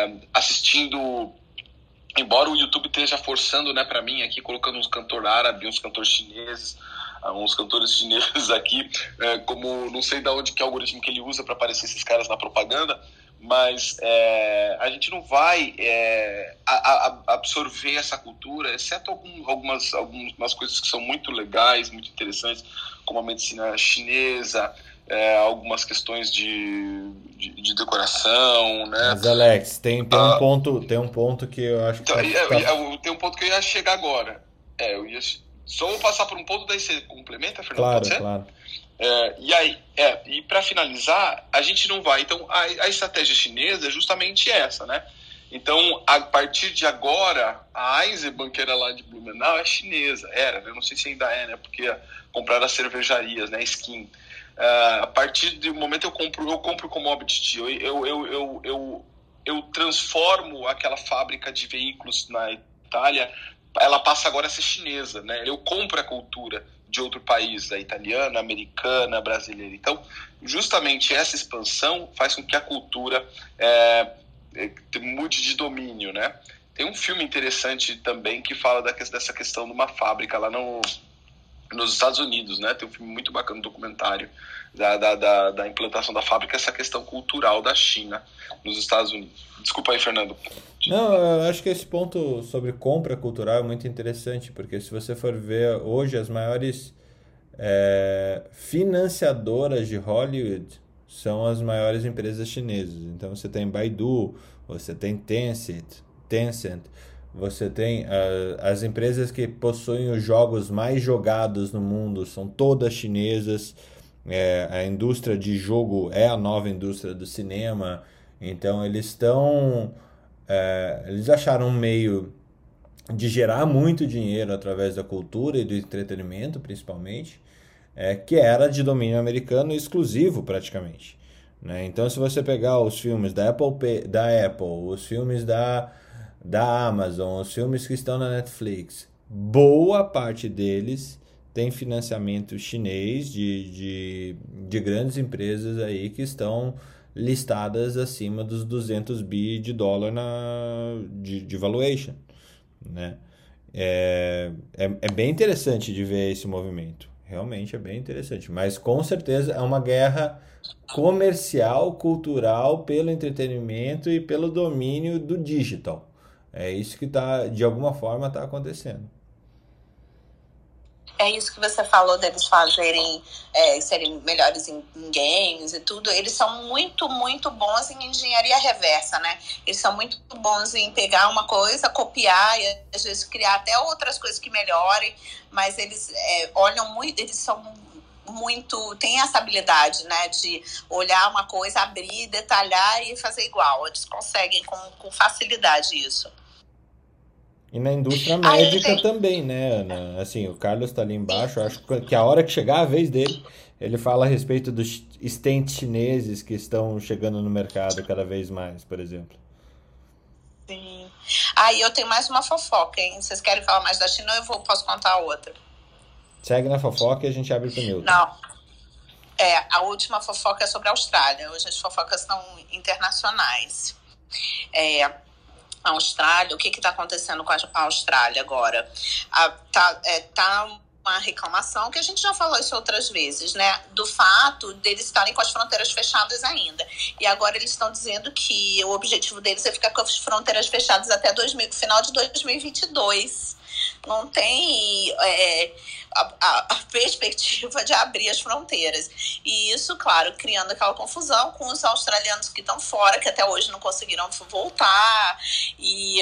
uh, assistindo embora o YouTube esteja forçando, né, para mim aqui colocando uns cantores árabes, uns cantores chineses, uns cantores chineses aqui, é, como não sei de onde que é o algoritmo que ele usa para aparecer esses caras na propaganda, mas é, a gente não vai é, a, a absorver essa cultura, exceto algum, algumas, algumas coisas que são muito legais, muito interessantes, como a medicina chinesa, é, algumas questões de, de, de, decoração, né? Mas Alex, tem, tem, um ah, ponto, tem um ponto que eu acho então, que... Tá... tem um ponto que eu ia chegar agora. É, eu ia, só vou passar por um ponto, daí você complementa, Fernando? Claro, claro. É, e aí, é, e para finalizar, a gente não vai. Então, a, a, estratégia chinesa é justamente essa, né? Então, a partir de agora, a Eisenbahn, que era lá de Blumenau, é chinesa. Era, né? não sei se ainda é, né? Porque compraram as cervejarias, né? Skin. Uh, a partir do momento eu compro, eu compro commodity, eu, eu, eu, eu, eu, eu transformo aquela fábrica de veículos na Itália, ela passa agora a ser chinesa, né? Eu compro a cultura de outro país, a italiana, americana, brasileira. Então, justamente essa expansão faz com que a cultura é, é, mude de domínio, né? Tem um filme interessante também que fala da, dessa questão de uma fábrica lá no, nos Estados Unidos, né? Tem um filme muito bacana, um documentário da, da, da, da, implantação da fábrica, essa questão cultural da China nos Estados Unidos. Desculpa aí, Fernando. Não, eu acho que esse ponto sobre compra cultural é muito interessante, porque se você for ver hoje, as maiores é, financiadoras de Hollywood são as maiores empresas chinesas. Então você tem Baidu, você tem Tencent, Tencent você tem uh, as empresas que possuem os jogos mais jogados no mundo, são todas chinesas. É, a indústria de jogo é a nova indústria do cinema. Então eles estão. É, eles acharam um meio de gerar muito dinheiro através da cultura e do entretenimento, principalmente, é, que era de domínio americano exclusivo praticamente. Né? Então, se você pegar os filmes da Apple, da Apple os filmes da da Amazon, os filmes que estão na Netflix, boa parte deles tem financiamento chinês de, de, de grandes empresas aí que estão listadas acima dos 200 bi de dólar na, de, de valuation, né? É, é, é bem interessante de ver esse movimento. Realmente é bem interessante. Mas com certeza é uma guerra comercial, cultural, pelo entretenimento e pelo domínio do digital. É isso que tá, de alguma forma está acontecendo é isso que você falou deles fazerem, é, serem melhores em, em, games e tudo. Eles são muito, muito bons em engenharia reversa, né? Eles são muito bons em pegar uma coisa, copiar e às vezes criar até outras coisas que melhorem, mas eles é, olham muito, eles são muito tem essa habilidade, né, de olhar uma coisa, abrir, detalhar e fazer igual. Eles conseguem com, com facilidade isso. E na indústria médica tem... também, né, Ana? Assim, o Carlos está ali embaixo, acho que a hora que chegar a vez dele, ele fala a respeito dos stents chineses que estão chegando no mercado cada vez mais, por exemplo. Sim. Aí ah, eu tenho mais uma fofoca, hein? Vocês querem falar mais da China ou eu vou, posso contar outra? Segue na fofoca e a gente abre o Newton. Não. É, a última fofoca é sobre a Austrália. Hoje as fofocas são internacionais. É, a Austrália, o que está acontecendo com a Austrália agora? A, tá, é, tá uma reclamação que a gente já falou isso outras vezes, né? Do fato deles estarem com as fronteiras fechadas ainda. E agora eles estão dizendo que o objetivo deles é ficar com as fronteiras fechadas até 2000, final de 2022 não tem é, a, a, perspectiva de abrir as fronteiras. E isso, claro, criando aquela confusão com os australianos que estão fora, que até hoje não conseguiram voltar. E.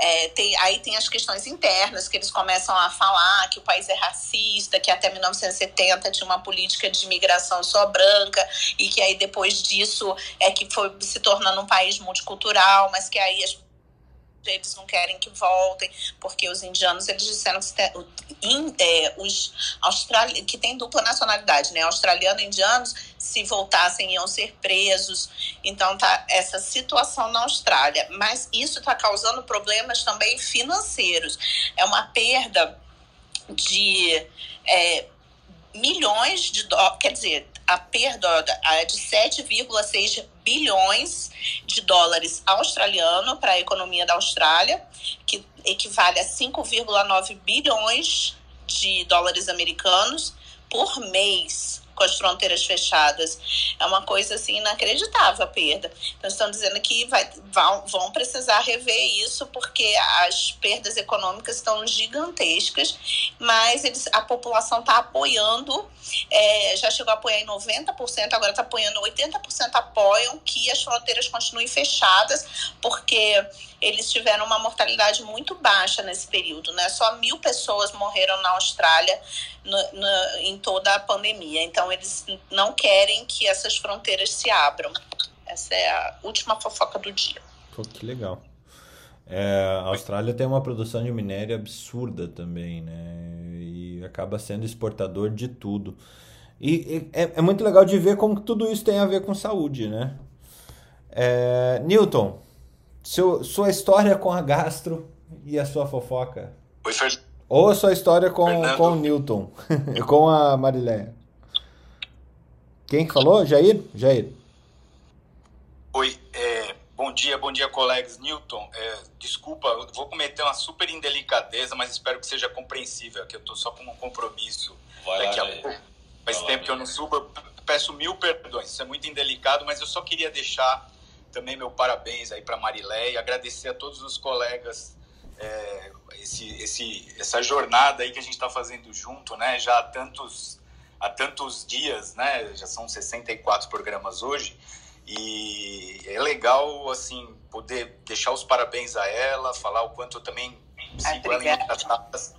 É, tem, aí tem as questões internas que eles começam a falar que o país é racista, que até 1970 tinha uma política de imigração só branca e que aí depois disso é que foi se tornando um país multicultural, mas que aí as eles não querem que voltem, porque os indianos, eles disseram que é, os australianos, que tem dupla nacionalidade, né, australiano e indianos, se voltassem iam ser presos. Então tá essa situação na Austrália, mas isso está causando problemas também financeiros. É uma perda de é, milhões de dólares, quer dizer, a perda é de 7,6 bilhões de dólares australiano para a economia da Austrália, que equivale a 5,9 bilhões de dólares americanos por mês com as fronteiras fechadas. É uma coisa assim inacreditável a perda. Então estão dizendo que vai, vão, vão precisar rever isso porque as perdas econômicas estão gigantescas, mas eles, a população está apoiando, é, já chegou a apoiar em 90%, agora está apoiando 80% apoiam que as fronteiras continuem fechadas, porque eles tiveram uma mortalidade muito baixa nesse período, né? Só mil pessoas morreram na Austrália no, no, em toda a pandemia. Então, eles não querem que essas fronteiras se abram. Essa é a última fofoca do dia. Pô, que legal. É, a Austrália tem uma produção de minério absurda também, né? E acaba sendo exportador de tudo. E, e é, é, muito legal de ver como tudo isso tem a ver com saúde, né? É, Newton, seu, sua história com a gastro e a sua fofoca. Oi, Fer... Ou a sua história com, com o Newton, com a Marileia. Quem que falou? Jair? Jair. Oi, é, bom dia, bom dia, colegas. Newton, é, desculpa, vou cometer uma super indelicadeza, mas espero que seja compreensível, que eu estou só com um compromisso Vai daqui lá, a pouco. Faz tempo lá, que eu não subo, peço mil perdões, isso é muito indelicado, mas eu só queria deixar também meu parabéns aí para Marilé e agradecer a todos os colegas é, esse, esse, essa jornada aí que a gente está fazendo junto, né? Já há tantos, há tantos dias, né? Já são 64 programas hoje e é legal assim poder deixar os parabéns a ela, falar o quanto eu também sigo ela em datas.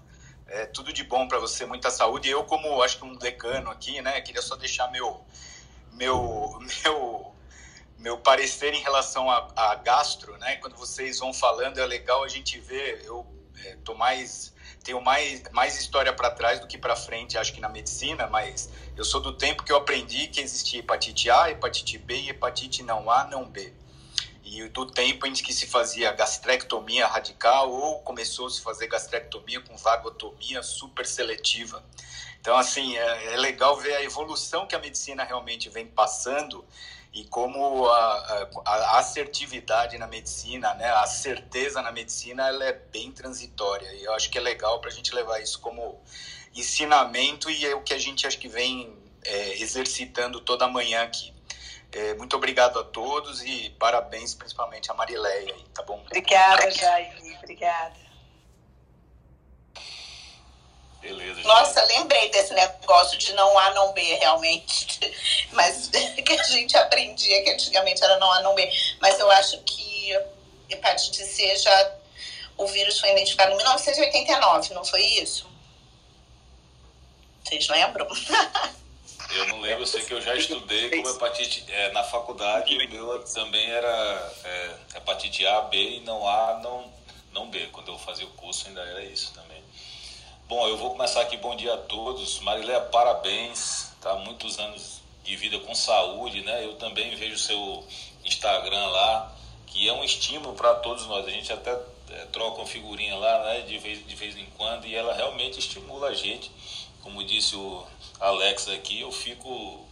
É, tudo de bom para você, muita saúde. Eu como acho que um decano aqui, né? Queria só deixar meu meu meu meu parecer em relação a, a, gastro, né? Quando vocês vão falando, é legal a gente ver. Eu é, tô mais tenho mais mais história para trás do que para frente, acho que na medicina, mas eu sou do tempo que eu aprendi que existia hepatite A, hepatite B e hepatite não A, não B. e do tempo em que se fazia gastrectomia radical ou começou a se fazer gastrectomia com vagotomia super seletiva. Então, assim, é, é legal ver a evolução que a medicina realmente vem passando e como a, a, assertividade na medicina, né, a certeza na medicina, ela é bem transitória. E eu acho que é legal para a gente levar isso como ensinamento e é o que a gente acho que vem é, exercitando toda manhã aqui. É, muito obrigado a todos e parabéns principalmente a Marileia, tá bom? Obrigada, Jair. Obrigada. Beleza. Nossa, lembrei desse negócio de não A, não B, realmente. Mas que a gente aprendia que antigamente era não A, não B. Mas eu acho que hepatite C já. O vírus foi identificado em 1989, não foi isso? Vocês lembram? Eu não lembro, eu sei que eu já estudei como hepatite é, na faculdade, o meu também era é, hepatite A, B e não A, não, não B. Quando eu fazia o curso ainda era isso também. Bom, eu vou começar aqui. Bom dia a todos. Mariléia, parabéns. Tá muitos anos de vida com saúde, né? Eu também vejo seu Instagram lá, que é um estímulo para todos nós. A gente até é, troca uma figurinha lá, né? De vez, de vez em quando, e ela realmente estimula a gente. Como disse o Alex aqui, eu fico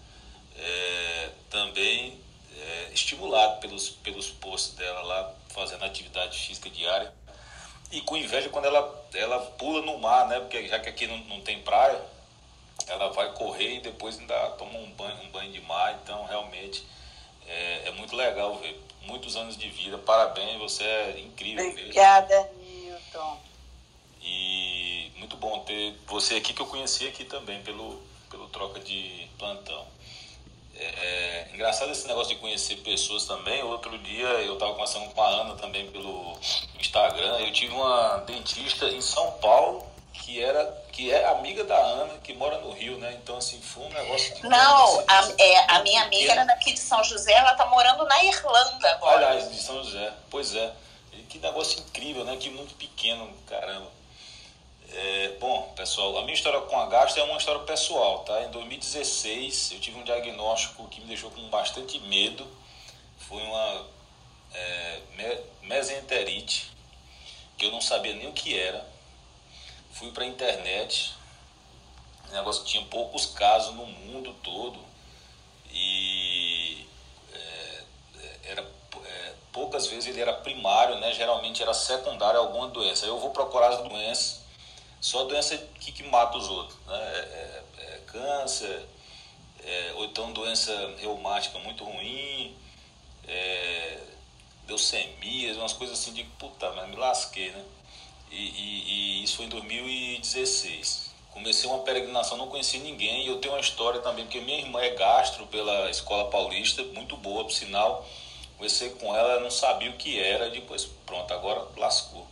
é, também é, estimulado pelos, pelos posts dela lá, fazendo atividade física diária e com inveja quando ela, ela pula no mar, né? Porque já que aqui não, não tem praia, ela vai correr e depois ainda toma um banho, um banho de mar. Então, realmente, é, é muito legal ver. Muitos anos de vida, parabéns, você é incrível. Obrigada, Newton. E muito bom ter você aqui, que eu conheci aqui também, pelo, pelo troca de plantão. É, é, engraçado esse negócio de conhecer pessoas também. Outro dia eu estava conversando com a Ana também pelo Instagram. Eu tive uma dentista em São Paulo que era que é amiga da Ana, que mora no Rio, né? Então assim foi um negócio. De Não, a, é, a minha amiga era daqui de São José. Ela está morando na Irlanda agora. Aliás, de São José. Pois é. E que negócio incrível, né? Que mundo pequeno, caramba. É, bom, pessoal, a minha história com a gastro é uma história pessoal, tá? Em 2016 eu tive um diagnóstico que me deixou com bastante medo. Foi uma é, mesenterite, que eu não sabia nem o que era. Fui para a internet, negócio tinha poucos casos no mundo todo e é, era é, poucas vezes ele era primário, né? Geralmente era secundário alguma doença. Eu vou procurar as doenças só doença que, que mata os outros. Né? É, é, é câncer, é, ou então doença reumática muito ruim, é, leucemias, umas coisas assim de puta, mas me lasquei, né? E, e, e, isso foi em 2016. Comecei uma peregrinação, não conheci ninguém, eu tenho uma história também, porque minha irmã é gastro pela Escola Paulista, muito boa, por sinal. Comecei com ela, não sabia o que era, depois pronto, agora lascou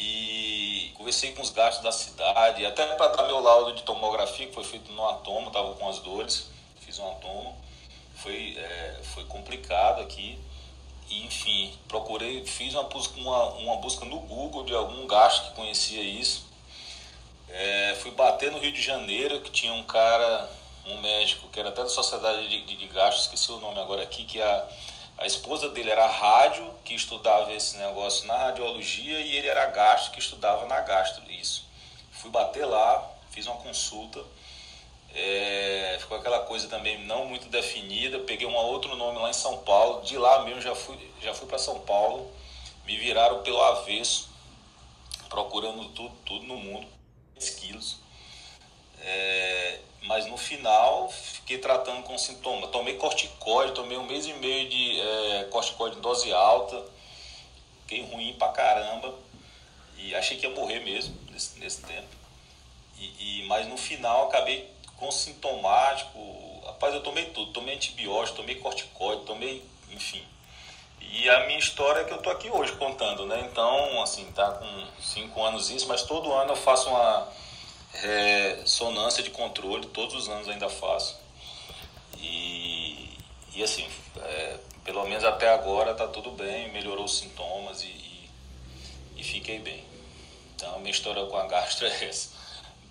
e conversei com os gastos da cidade, até para dar meu laudo de tomografia, que foi feito no atomo, estava com as dores, fiz um atomo, foi, é, foi complicado aqui, e enfim, procurei, fiz uma busca, uma, uma busca no Google de algum gasto que conhecia isso, é, fui bater no Rio de Janeiro, que tinha um cara, um médico, que era até da Sociedade de, de, de Gastos, esqueci o nome agora aqui, que é a a esposa dele era rádio, que estudava esse negócio na radiologia, e ele era gastro, que estudava na gastro, isso. Fui bater lá, fiz uma consulta, é, ficou aquela coisa também não muito definida, peguei um outro nome lá em São Paulo, de lá mesmo já fui, já fui para São Paulo, me viraram pelo avesso, procurando tudo, tudo no mundo, 10 quilos. É, mas no final fiquei tratando com sintoma. Tomei corticoide, tomei um mês e meio de é, corticoide em dose alta, fiquei ruim pra caramba e achei que ia morrer mesmo nesse, nesse tempo. E, e, mas no final acabei com sintomático. Rapaz, eu tomei tudo, tomei antibiótico, tomei corticoide, tomei, enfim. E a minha história é que eu tô aqui hoje contando, né? Então, assim, tá com cinco anos isso, mas todo ano eu faço uma é, sonância de controle, todos os anos ainda faço. E, e assim, é, pelo menos até agora tá tudo bem, melhorou os sintomas e, e, e fiquei bem. Então, minha história com a gastro é essa.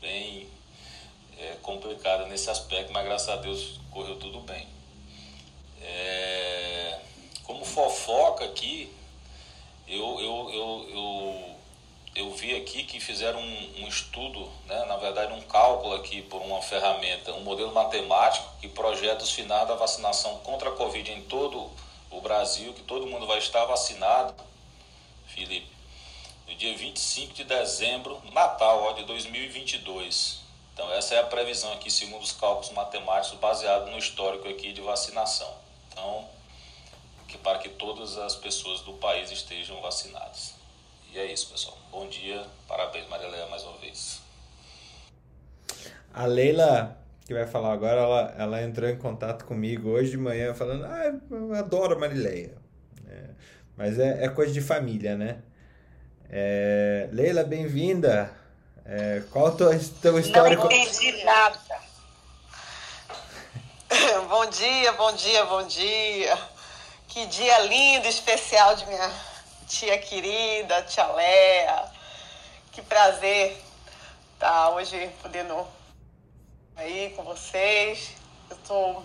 Bem é, complicada nesse aspecto, mas graças a Deus correu tudo bem. É, como fofoca aqui, eu, eu, eu, eu, eu vi aqui que fizeram um, um estudo, né, na verdade um cálculo aqui por uma ferramenta, um modelo matemático que projeta os finais da vacinação contra a Covid em todo o Brasil, que todo mundo vai estar vacinado, Felipe, no dia 25 de dezembro, Natal ó, de 2022. Então essa é a previsão aqui, segundo os cálculos matemáticos, baseado no histórico aqui de vacinação. Então, que para que todas as pessoas do país estejam vacinadas. E é isso, pessoal. Bom dia, parabéns, Maria Leia, mais uma vez. A Leila, que vai falar agora, ela, ela entrou em contato comigo hoje de manhã falando: Ah, eu adoro a Marileia. É, mas é, é, coisa de família, né? É, Leila, bem-vinda. É, qual o teu, teu histórico? Não entendi nada. bom dia, bom dia, bom dia. Que dia lindo, especial de minha tia querida, tia Léa. Que prazer estar tá hoje podendo aí com vocês. Eu tô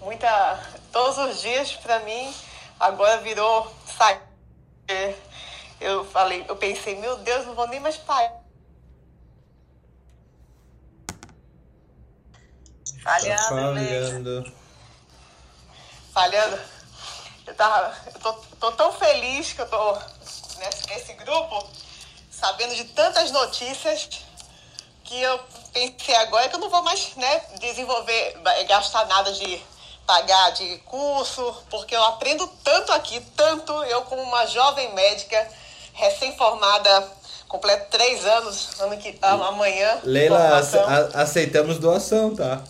muita. Todos os dias para mim agora virou sair. Eu falei, eu pensei, meu Deus, não vou nem mais parar. Falhando, tá falhando. Falhando. Eu, tava, eu tô, tô tão feliz que eu tô nesse, nesse grupo, sabendo de tantas notícias, que eu pensei agora que eu não vou mais né, desenvolver, gastar nada de pagar de curso, porque eu aprendo tanto aqui, tanto eu como uma jovem médica recém-formada, completo três anos, ano que, amanhã. Leila, aceitamos doação, tá?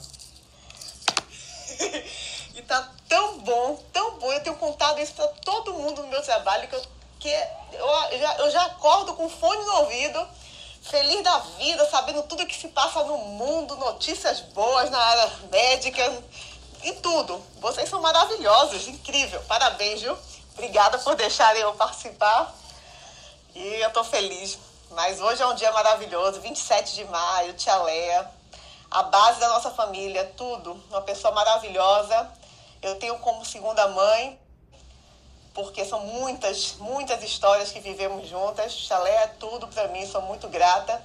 e tá tão bom, tão bom. Eu tenho contado isso para todo mundo no meu trabalho que eu, que eu, já, eu já acordo com fone no ouvido, feliz da vida, sabendo tudo que se passa no mundo, notícias boas na área médica, em tudo. Vocês são maravilhosos, incrível. Parabéns, viu? Obrigada por deixarem eu participar. E eu tô feliz. Mas hoje é um dia maravilhoso, 27 de maio, tia Leia, a base da nossa família, tudo. Uma pessoa maravilhosa eu tenho como segunda mãe, porque são muitas, muitas histórias que vivemos juntas. Chalé é tudo para mim, sou muito grata.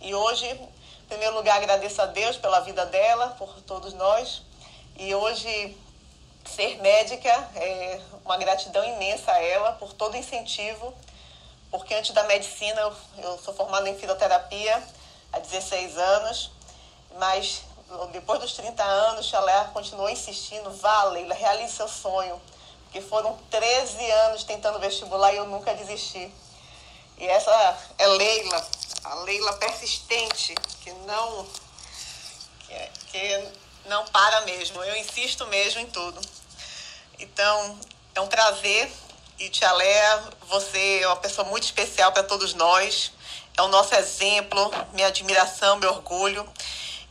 E hoje, em primeiro lugar, agradeço a Deus pela vida dela, por todos nós. E hoje, ser médica é uma gratidão imensa a ela por todo o incentivo, porque antes da medicina eu, eu sou formada em fisioterapia há 16 anos, mas depois dos 30 anos, Chalé continuou insistindo, vá, Leila, realize seu sonho. Porque foram 13 anos tentando vestibular e eu nunca desisti. E essa é Leila, a Leila persistente, que não, que, que não para mesmo. Eu insisto mesmo em tudo. Então, é um prazer. E Tia você é uma pessoa muito especial para todos nós. É o nosso exemplo, minha admiração, meu orgulho.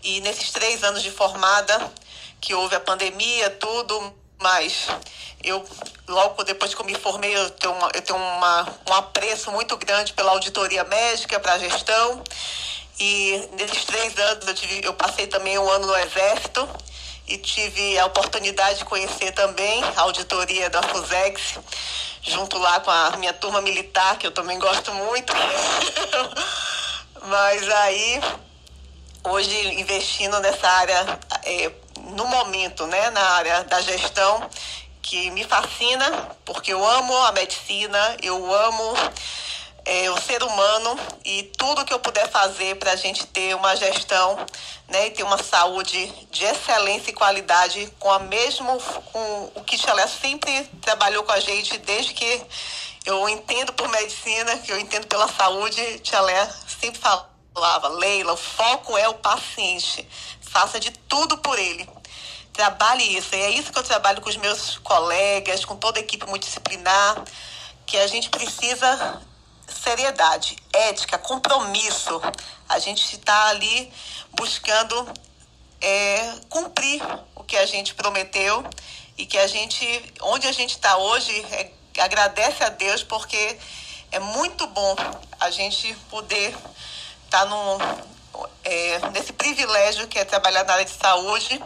E nesses três anos de formada, que houve a pandemia, tudo, mas eu, logo depois que eu me formei, eu tenho, uma, eu tenho uma, um apreço muito grande pela auditoria médica, para a gestão. E nesses três anos eu, tive, eu passei também um ano no Exército e tive a oportunidade de conhecer também a auditoria da FUSEX, junto lá com a minha turma militar, que eu também gosto muito. Mas aí hoje investindo nessa área, é, no momento, né, na área da gestão, que me fascina, porque eu amo a medicina, eu amo é, o ser humano e tudo que eu puder fazer para a gente ter uma gestão né, e ter uma saúde de excelência e qualidade com a mesmo com o que Chalé sempre trabalhou com a gente desde que eu entendo por medicina, que eu entendo pela saúde, Chalé sempre fala falava, Leila, o foco é o paciente. Faça de tudo por ele. Trabalhe isso. E é isso que eu trabalho com os meus colegas, com toda a equipe multidisciplinar, que a gente precisa seriedade, ética, compromisso. A gente está ali buscando é, cumprir o que a gente prometeu e que a gente, onde a gente está hoje, é, agradece a Deus porque é muito bom a gente poder está é, nesse privilégio que é trabalhar na área de saúde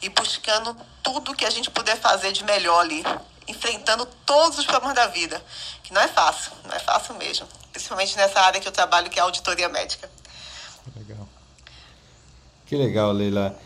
e buscando tudo que a gente puder fazer de melhor ali. enfrentando todos os problemas da vida, que não é fácil, não é fácil mesmo, principalmente nessa área que eu trabalho, que é a auditoria médica. Legal. Que legal, Leila.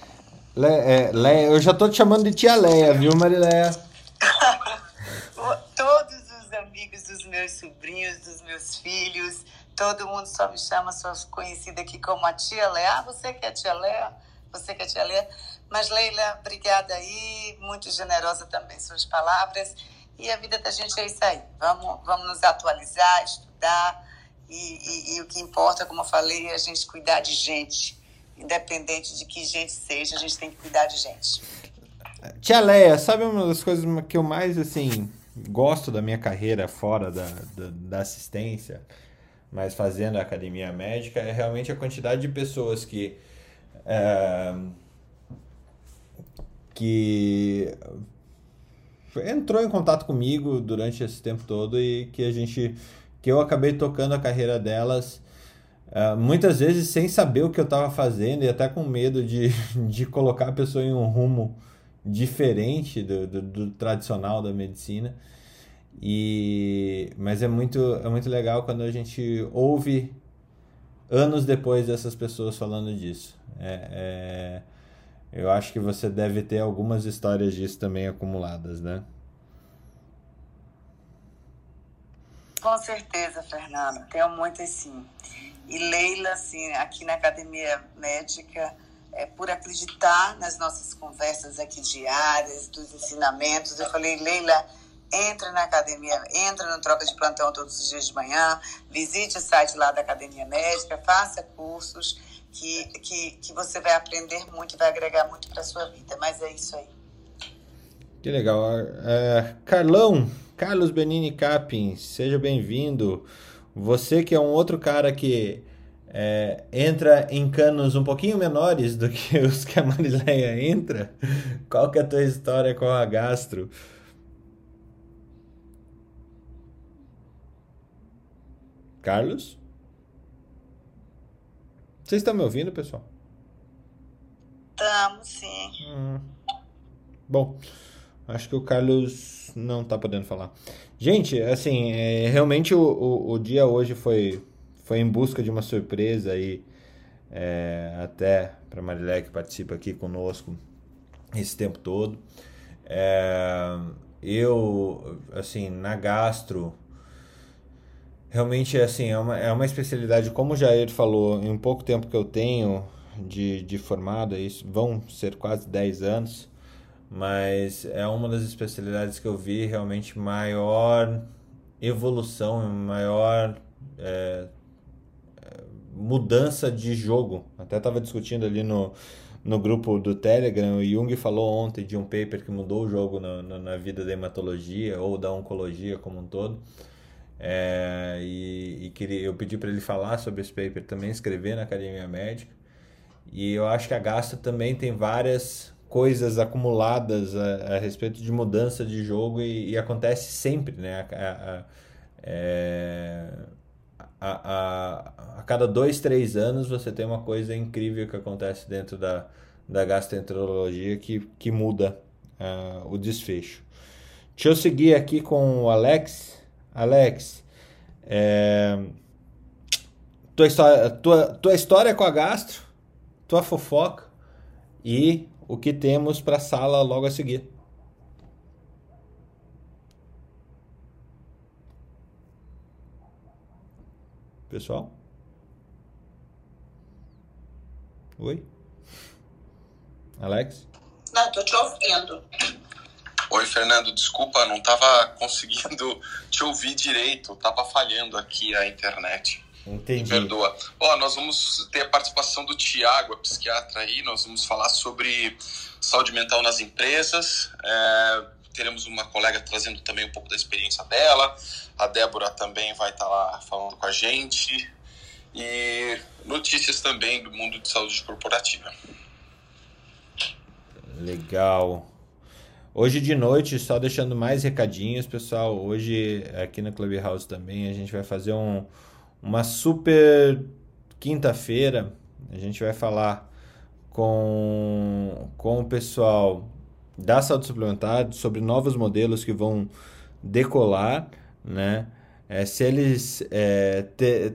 Le, é, Leia, eu já tô te chamando de tia Leia, viu, Marileia? Todos os amigos dos meus sobrinhos, dos meus filhos, todo mundo só me chama, sou conhecida aqui como a tia Leia. Ah, você que é a tia Leia? Você que é a tia Leia? Mas, Leila, obrigada aí, muito generosa também suas palavras. E a vida da gente é isso aí. Vamos, vamos nos atualizar, estudar. E, e, e o que importa, como eu falei, é a gente cuidar de gente. Independente de que gente seja, a gente tem que cuidar de gente. Tia Leia, sabe uma das coisas que eu mais, assim, gosto da minha carreira fora da, da, da assistência, mas fazendo a academia médica, é realmente a quantidade de pessoas que... É, que entrou em contato comigo durante esse tempo todo e que a gente que eu acabei tocando a carreira delas uh, muitas vezes sem saber o que eu estava fazendo e até com medo de, de colocar a pessoa em um rumo diferente do, do, do, tradicional da medicina e mas é muito é muito legal quando a gente ouve anos depois dessas pessoas falando disso é, é eu acho que você deve ter algumas histórias disso também acumuladas, né? Com certeza, Fernanda. Tenho muitas sim. E Leila, assim, aqui na Academia Médica, é, por acreditar nas nossas conversas aqui diárias, dos ensinamentos, eu falei, Leila, entra na academia, entra no troca de plantão todos os dias de manhã, visite o site lá da Academia Médica, faça cursos que, que, que você vai aprender muito e vai agregar muito para sua vida. Mas é isso aí. Que legal. É, Carlão, Carlos Benini Capin, seja bem-vindo. Você que é um outro cara que é, entra em canos um pouquinho menores do que os que a Marileia entra. Qual que é a tua história com a gastro? Carlos? Vocês estão me ouvindo, pessoal? Estamos, sim. Hum. Bom, acho que o Carlos não está podendo falar. Gente, assim, é, realmente o, o, o, dia hoje foi, foi em busca de uma surpresa aí, é, até para Marilé que participa aqui conosco esse tempo todo. É, eu, assim, na gastro, realmente assim é uma, é uma especialidade como o Jair falou em pouco tempo que eu tenho de, de formado isso vão ser quase 10 anos mas é uma das especialidades que eu vi realmente maior evolução maior é, mudança de jogo. Até estava discutindo ali no, no grupo do Telegram o Jung falou ontem de um paper que mudou o jogo na, na, na vida da hematologia ou da oncologia como um todo é, e, e queria, eu pedi para ele falar sobre esse paper também, escrever na Academia Médica. E eu acho que a Gasta também tem várias coisas acumuladas a, a respeito de mudança de jogo e, e acontece sempre, né? A, a, é, a, a, cada dois, três anos você tem uma coisa incrível que acontece dentro da, da gastroenterologia que, que muda uh, o desfecho. Deixa eu seguir aqui com o Alex. Alex, é, tua, história, tua, tua história com a gastro, tua fofoca e o que temos para a sala logo a seguir. Pessoal? Oi? Alex? Não, tô te ouvindo. Oi, Fernando, desculpa, não estava conseguindo te ouvir direito, estava falhando aqui a internet. Entendi. Me perdoa. Ó, nós vamos ter a participação do Tiago, a psiquiatra aí, nós vamos falar sobre saúde mental nas empresas. É, teremos uma colega trazendo também um pouco da experiência dela. A Débora também vai estar tá lá falando com a gente. E notícias também do mundo de saúde corporativa. Legal. Hoje de noite, só deixando mais recadinhos, pessoal. Hoje aqui na Clubhouse também a gente vai fazer um, uma super quinta-feira. A gente vai falar com, com o pessoal da saúde suplementar, sobre novos modelos que vão decolar, né? É, se eles, é, te,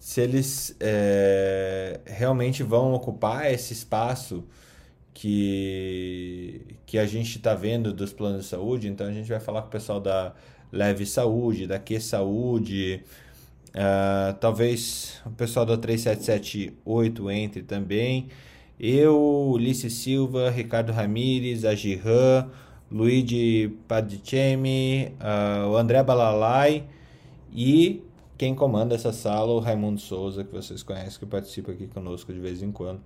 se eles é, realmente vão ocupar esse espaço que, que a gente está vendo dos planos de saúde, então a gente vai falar com o pessoal da Leve Saúde, da Que Saúde, uh, talvez o pessoal da 3778 entre também. Eu, Ulisses Silva, Ricardo Ramires, a Giran, Luigi Padicemi, uh, o André Balalai e quem comanda essa sala, o Raimundo Souza, que vocês conhecem, que participa aqui conosco de vez em quando.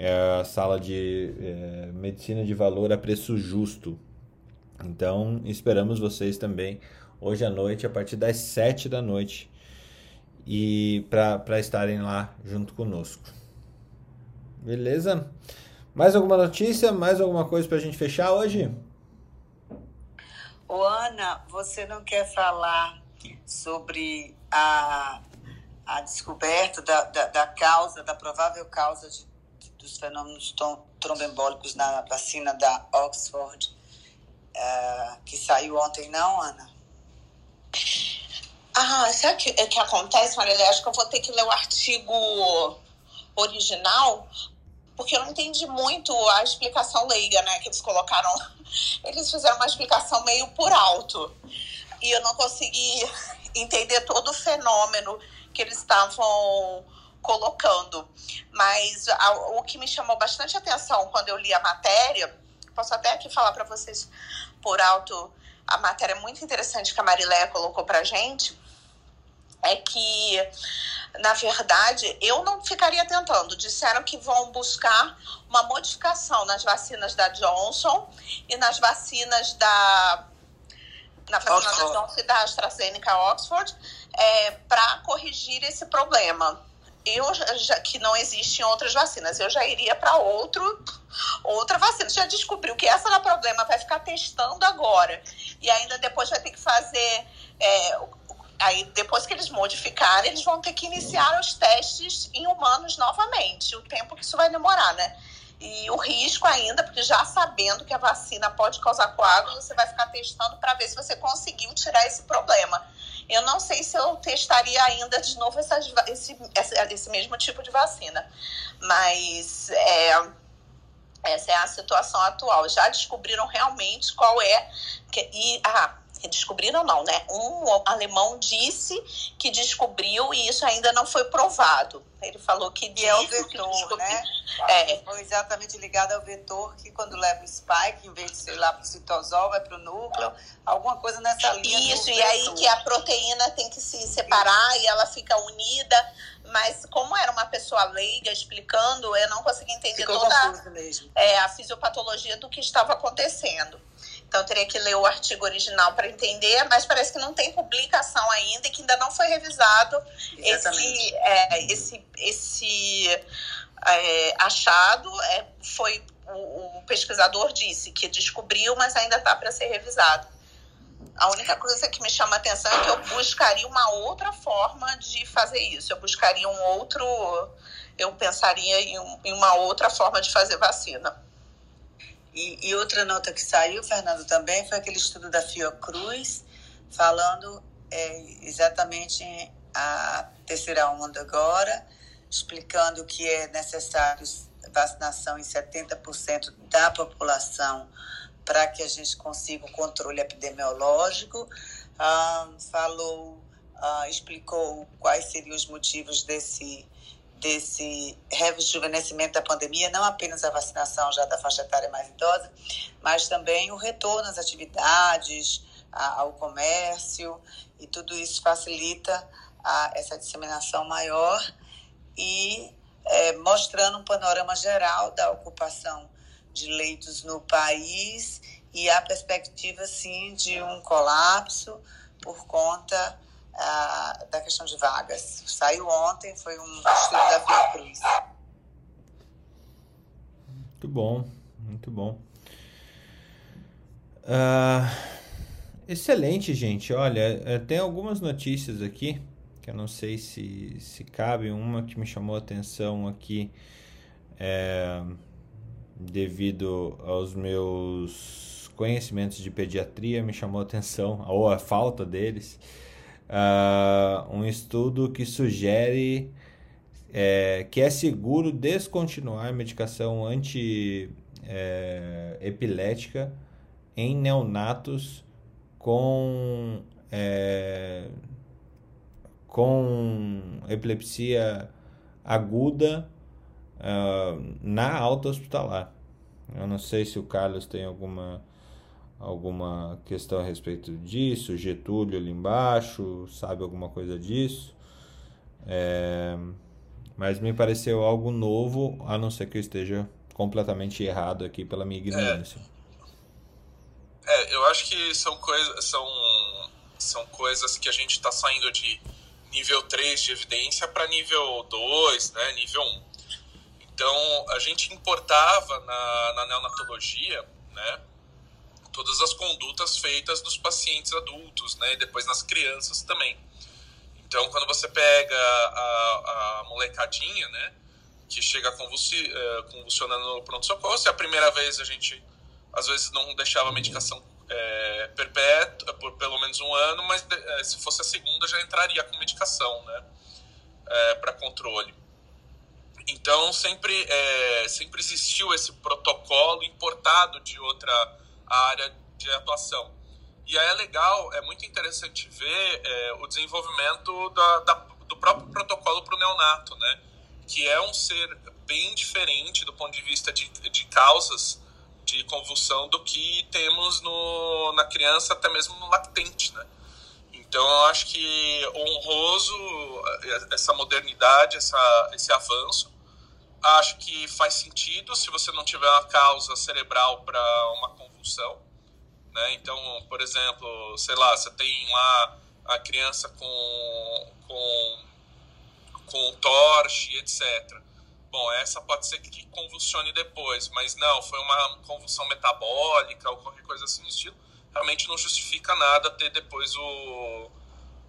É a sala de é, medicina de valor a preço justo. Então, esperamos vocês também hoje à noite, a partir das 7 da noite, e para estarem lá junto conosco. Beleza? Mais alguma notícia? Mais alguma coisa para a gente fechar hoje? Ô, Ana, você não quer falar sobre a, a descoberta da, da, da causa, da provável causa de, dos fenômenos trombembólicos na vacina da Oxford, uh, que saiu ontem, não, Ana? Ah, sabe o que, que acontece, Maria? Acho que eu vou ter que ler o artigo original, porque eu não entendi muito a explicação leiga, né? Que eles colocaram. Eles fizeram uma explicação meio por alto. E eu não consegui entender todo o fenômeno que eles estavam colocando. Mas o que me chamou bastante atenção quando eu li a matéria, posso até aqui falar para vocês por alto, a matéria muito interessante que a Mariléia colocou para gente, é que na verdade, eu não ficaria tentando. Disseram que vão buscar uma modificação nas vacinas da Johnson e nas vacinas da. Na vacina Oxford. da Johnson e da AstraZeneca Oxford, é, para corrigir esse problema. Eu já que não existe em outras vacinas, eu já iria para outro outra vacina. Já descobriu que essa não é problema, vai ficar testando agora. E ainda depois vai ter que fazer é, Aí, depois que eles modificarem, eles vão ter que iniciar os testes em humanos novamente. O tempo que isso vai demorar, né? E o risco ainda, porque já sabendo que a vacina pode causar coágulo, você vai ficar testando para ver se você conseguiu tirar esse problema. Eu não sei se eu testaria ainda de novo esse, esse mesmo tipo de vacina. Mas é, essa é a situação atual. Já descobriram realmente qual é. Que, e, ah, descobriram não, né? Um alemão disse que descobriu e isso ainda não foi provado. Ele falou que e é o vetor, né? É. Foi exatamente ligado ao vetor que quando leva o spike, em vez de ser lá para o citosol, vai para o núcleo, alguma coisa nessa linha. Isso, e aí que a proteína tem que se separar isso. e ela fica unida. Mas como era uma pessoa leiga explicando, eu não consegui entender Ficou toda a, é, a fisiopatologia do que estava acontecendo. Então, eu teria que ler o artigo original para entender, mas parece que não tem publicação ainda e que ainda não foi revisado esse, é, esse, esse é, achado. É, foi o, o, pesquisador disse que descobriu, mas ainda está para ser revisado. A única coisa que me chama a atenção é que eu buscaria uma outra forma de fazer isso. Eu buscaria um outro. Eu pensaria em, em uma outra forma de fazer vacina. E, e, outra nota que saiu, Fernando, também foi aquele estudo da Fiocruz, falando é, exatamente a terceira onda agora, explicando que é necessário vacinação em 70% da população para que a gente consiga o controle epidemiológico. Ah, falou, ah, explicou quais seriam os motivos desse desse rejuvenescimento da pandemia, não apenas a vacinação já da faixa etária mais idosa, mas também o retorno às atividades, ao comércio, e tudo isso facilita essa disseminação maior e é, mostrando um panorama geral da ocupação de leitos no país e a perspectiva, sim, de um colapso por conta da questão de vagas. Saiu ontem, foi um estudo da Fiocruz. Muito bom, muito bom. Uh, excelente, gente. Olha, é, tem algumas notícias aqui que eu não sei se, se cabe. Uma que me chamou a atenção aqui é devido aos meus conhecimentos de pediatria, me chamou a atenção, ou a falta deles, uh, um estudo que sugere é, que é seguro descontinuar medicação anti-epilética é, em neonatos com, é, com epilepsia aguda uh, na alta hospitalar. Eu não sei se o Carlos tem alguma alguma questão a respeito disso, Getúlio ali embaixo, sabe alguma coisa disso. É, mas me pareceu algo novo, a não ser que eu esteja completamente errado aqui pela minha ignorância. É, é eu acho que são, coisa, são, são coisas que a gente está saindo de nível 3 de evidência para nível 2, né, nível 1. Então, a gente importava na, na neonatologia, né, todas as condutas feitas nos pacientes adultos, né, e depois nas crianças também. Então, quando você pega a, a molecadinha, né, que chega convulsi, uh, convulsionando no pronto-socorro, se é a primeira vez a gente, às vezes, não deixava a medicação é, perpétua por pelo menos um ano, mas é, se fosse a segunda já entraria com medicação, né, é, para controle. Então, sempre, é, sempre existiu esse protocolo importado de outra área de atuação. E aí é legal, é muito interessante ver é, o desenvolvimento da, da, do próprio protocolo para o neonato, né? Que é um ser bem diferente do ponto de vista de, de causas de convulsão do que temos no, na criança, até mesmo no lactente, né? Então, eu acho que honroso é, essa modernidade, essa, esse avanço. Acho que faz sentido se você não tiver uma causa cerebral para uma convulsão né? Então, por exemplo, sei lá, você tem lá a criança com, com, com torche, etc. Bom, essa pode ser que convulsione depois, mas não, foi uma convulsão metabólica ou qualquer coisa assim do estilo. Realmente não justifica nada ter depois o,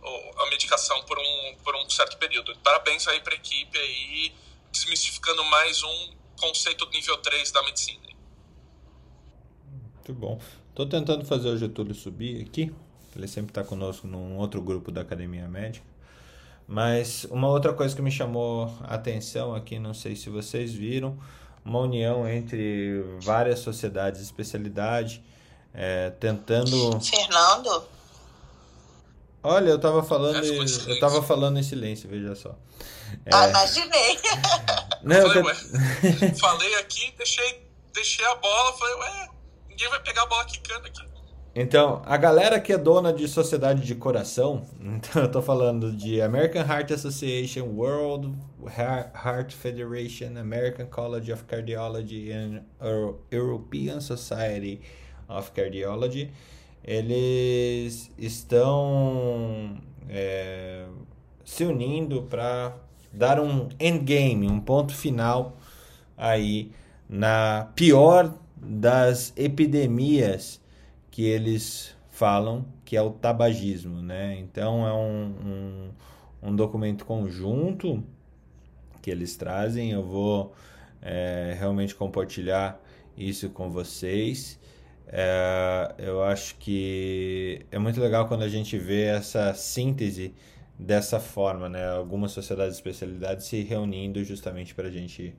o, a medicação por um, por um certo período. Parabéns aí para a equipe aí, desmistificando mais um conceito do nível 3 da medicina. Muito bom. Estou tentando fazer o Getúlio subir aqui. Ele sempre está conosco num outro grupo da Academia Médica. Mas uma outra coisa que me chamou a atenção aqui, não sei se vocês viram, uma união entre várias sociedades de especialidade, é, tentando. Fernando? Olha, eu estava falando, eu tava falando em silêncio, veja só. É... Ah, imaginei. Não, falei, eu... falei aqui, deixei, deixei a bola, falei, ué, ninguém vai pegar a bola quicando aqui. Então, a galera que é dona de sociedade de coração, então eu tô falando de American Heart Association, World Heart Federation, American College of Cardiology and European Society of Cardiology, eles estão é, se unindo para dar um endgame, um ponto final aí na pior das epidemias que eles falam, que é o tabagismo, né? Então é um, um, um documento conjunto que eles trazem. Eu vou é, realmente compartilhar isso com vocês. É, eu acho que é muito legal quando a gente vê essa síntese dessa forma, né? Algumas sociedades de especialidade se reunindo justamente para a gente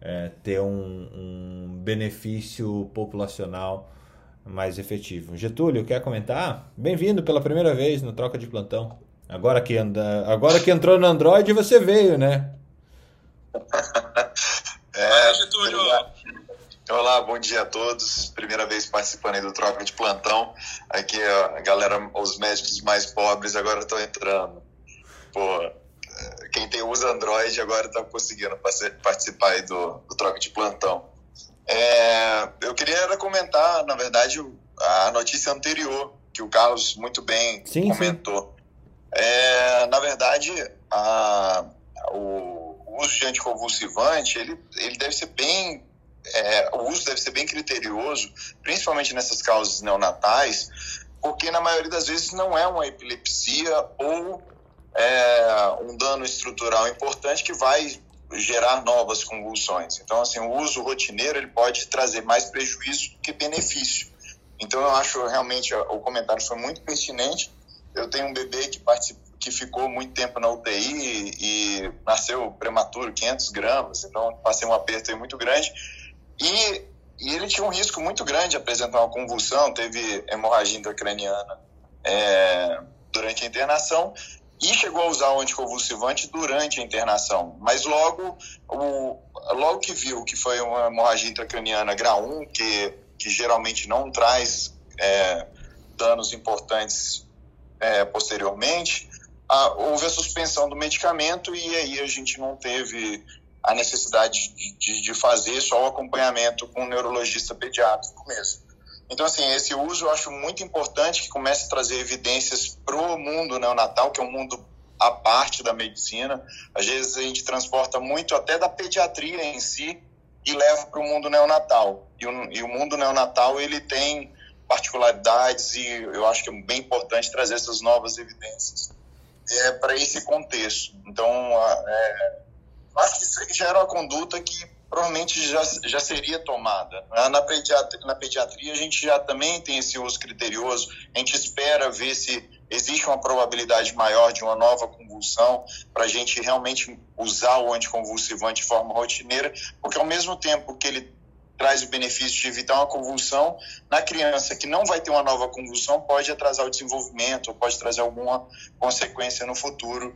é, ter um, um, benefício populacional mais efetivo. Getúlio, quer comentar? Bem-vindo pela primeira vez no Troca de Plantão. Agora que, anda, agora que entrou no Android, você veio, né? é, Getúlio. Olá, bom dia a todos. Primeira vez participando aí do Troca de Plantão. Aqui a galera, os médicos mais pobres agora estão entrando. Pô, quem tem usa Android agora está conseguindo participar aí do, do troca de plantão. É, eu queria comentar, na verdade, a notícia anterior, que o Carlos muito bem sim, comentou. Sim. É, na verdade, a, o, uso de anticonvulsivante, ele, ele deve ser bem é, o uso deve ser bem criterioso, principalmente nessas causas neonatais, porque na maioria das vezes não é uma epilepsia ou é, um dano estrutural importante que vai gerar novas convulsões. Então, assim, o uso rotineiro ele pode trazer mais prejuízo do que benefício. Então, eu acho realmente o comentário foi muito pertinente. Eu tenho um bebê que que ficou muito tempo na UTI e nasceu prematuro, 500 gramas, então passei um aperto muito grande. E, e, ele tinha um risco muito grande de apresentar uma convulsão, teve hemorragia intracraniana é, durante a internação e chegou a usar o anticonvulsivante durante a internação. Mas logo, o, logo que viu que foi uma hemorragia intracraniana grau 1, que, que geralmente não traz é, danos importantes é, posteriormente, a, houve a suspensão do medicamento e aí a gente não teve a necessidade de, de, de fazer só o acompanhamento com o neurologista pediátrico mesmo. Então, assim, esse uso eu acho muito importante que comece a trazer evidências para o mundo neonatal, que é um mundo à parte da medicina. Às vezes a gente transporta muito até da pediatria em si e leva para o mundo neonatal. E o, e o mundo neonatal, ele tem particularidades e eu acho que é bem importante trazer essas novas evidências é, para esse contexto. Então, é, acho que isso já era uma conduta que provavelmente já, já seria tomada. Na pediatria, na pediatria, a gente já também tem esse uso criterioso, a gente espera ver se existe uma probabilidade maior de uma nova convulsão para a gente realmente usar o anticonvulsivante de forma rotineira, porque ao mesmo tempo que ele traz o benefício de evitar uma convulsão, na criança que não vai ter uma nova convulsão pode atrasar o desenvolvimento, ou pode trazer alguma consequência no futuro,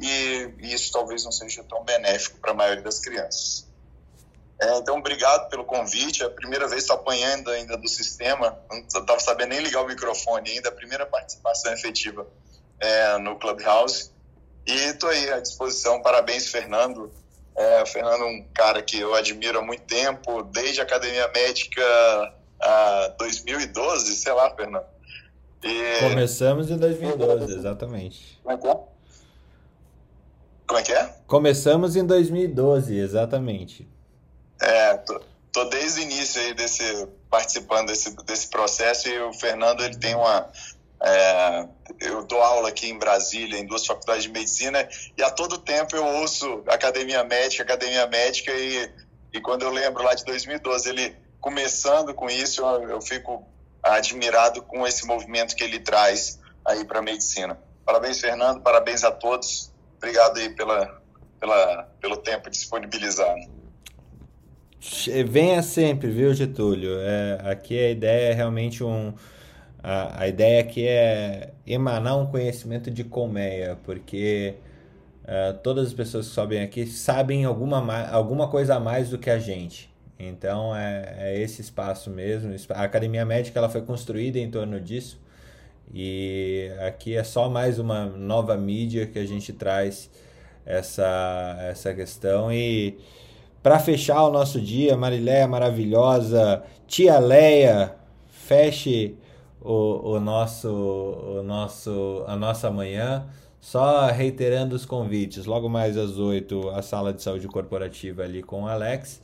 e isso talvez não seja tão benéfico para a maioria das crianças. É, então, obrigado pelo convite. É a primeira vez que estou apanhando ainda do sistema. Não estava sabendo nem ligar o microfone ainda. A primeira participação efetiva é, no Clubhouse. E estou aí à disposição. Parabéns, Fernando. É, o Fernando é um cara que eu admiro há muito tempo, desde a Academia Médica a 2012, sei lá, Fernando. E... Começamos em 2012, exatamente. Como é que é? Como é que é? Começamos em 2012, exatamente. É, tô, tô desde o início aí desse, participando desse, desse processo e o Fernando ele tem uma. É, eu dou aula aqui em Brasília, em duas faculdades de medicina, e a todo tempo eu ouço Academia Médica, Academia Médica, e, e quando eu lembro lá de 2012, ele começando com isso, eu, eu fico admirado com esse movimento que ele traz aí para a medicina. Parabéns, Fernando, parabéns a todos. Obrigado aí pela, pela, pelo tempo disponibilizado. Venha sempre, viu, Getúlio? É, aqui a ideia é realmente um. A, a ideia aqui é emanar um conhecimento de colmeia, porque uh, todas as pessoas que sobem aqui sabem alguma, alguma coisa a mais do que a gente. Então é, é esse espaço mesmo. A Academia Médica ela foi construída em torno disso. E aqui é só mais uma nova mídia que a gente traz essa, essa questão. E para fechar o nosso dia, Mariléia maravilhosa, tia Leia, feche o, o, nosso, o nosso, a nossa manhã. Só reiterando os convites, logo mais às 8, a sala de saúde corporativa ali com o Alex.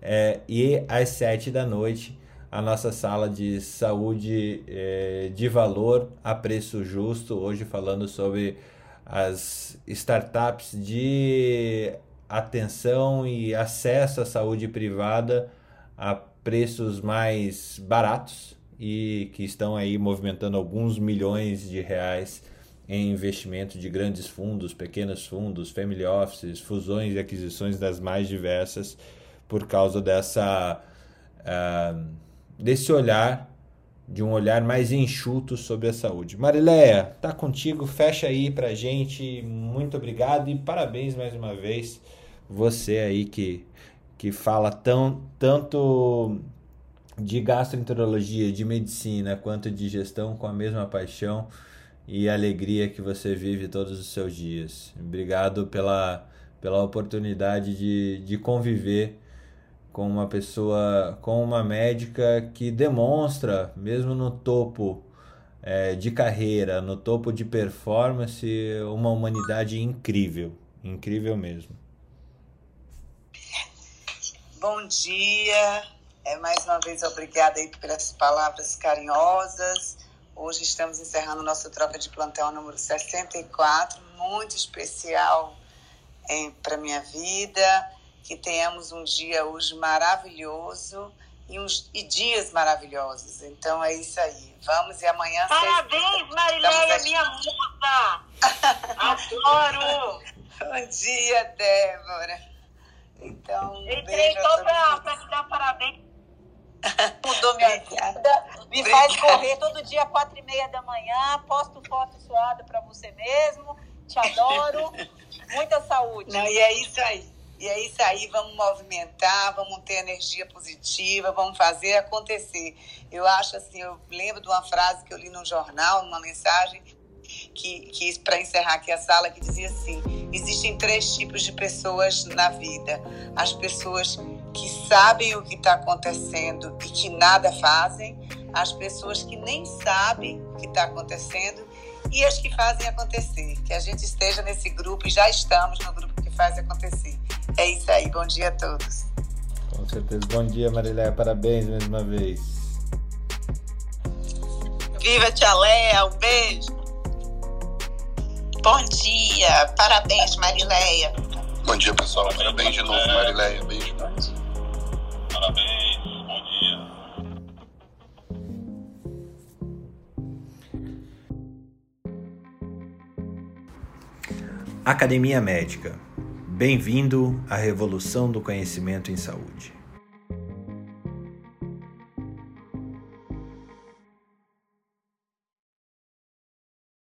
É, e às 7 da noite, a nossa sala de saúde é, de valor a preço justo. Hoje falando sobre as startups de atenção e acesso à saúde privada a preços mais baratos e que estão aí movimentando alguns milhões de reais em investimento de grandes fundos, pequenos fundos, family offices, fusões e aquisições das mais diversas por causa dessa uh, desse olhar de um olhar mais enxuto sobre a saúde. Marileia, tá contigo, fecha aí pra gente. Muito obrigado e parabéns mais uma vez você aí que, que fala tão, tanto de gastroenterologia, de medicina, quanto de gestão com a mesma paixão e alegria que você vive todos os seus dias. Obrigado pela, pela oportunidade de, de conviver com uma pessoa, com uma médica que demonstra, mesmo no topo é, de carreira, no topo de performance, uma humanidade incrível, incrível mesmo. Bom dia. É, mais uma vez, obrigada aí pelas palavras carinhosas. Hoje estamos encerrando nosso troca de plantão número 64, muito especial para minha vida, que tenhamos um dia hoje maravilhoso e, uns, e dias maravilhosos. Então é isso aí. Vamos e amanhã. Parabéns, Marileia, minha musa! Adoro! Bom dia, Débora. Então, um Entrei só para te dar parabéns. Mudou minha vida. Me faz correr todo dia, quatro e meia da manhã. Posto foto suada para você mesmo. Te adoro. Muita saúde. Não, e é isso aí. E é isso aí, vamos movimentar, vamos ter energia positiva, vamos fazer acontecer. Eu acho assim, eu lembro de uma frase que eu li num jornal, numa mensagem, que, que para encerrar aqui a sala, que dizia assim: existem três tipos de pessoas na vida. As pessoas que sabem o que está acontecendo e que nada fazem, as pessoas que nem sabem o que está acontecendo e as que fazem acontecer. Que a gente esteja nesse grupo e já estamos no grupo que faz acontecer. É isso aí. Bom dia a todos. Com certeza. Bom dia, Mariléia. Parabéns mais uma vez. Viva Tia Léa. Um beijo. Bom dia. Parabéns, Marileia. Bom dia, pessoal. Parabéns de novo, Marileia. Beijo. Parabéns. Bom dia. Academia Médica. Bem-vindo à revolução do conhecimento em saúde.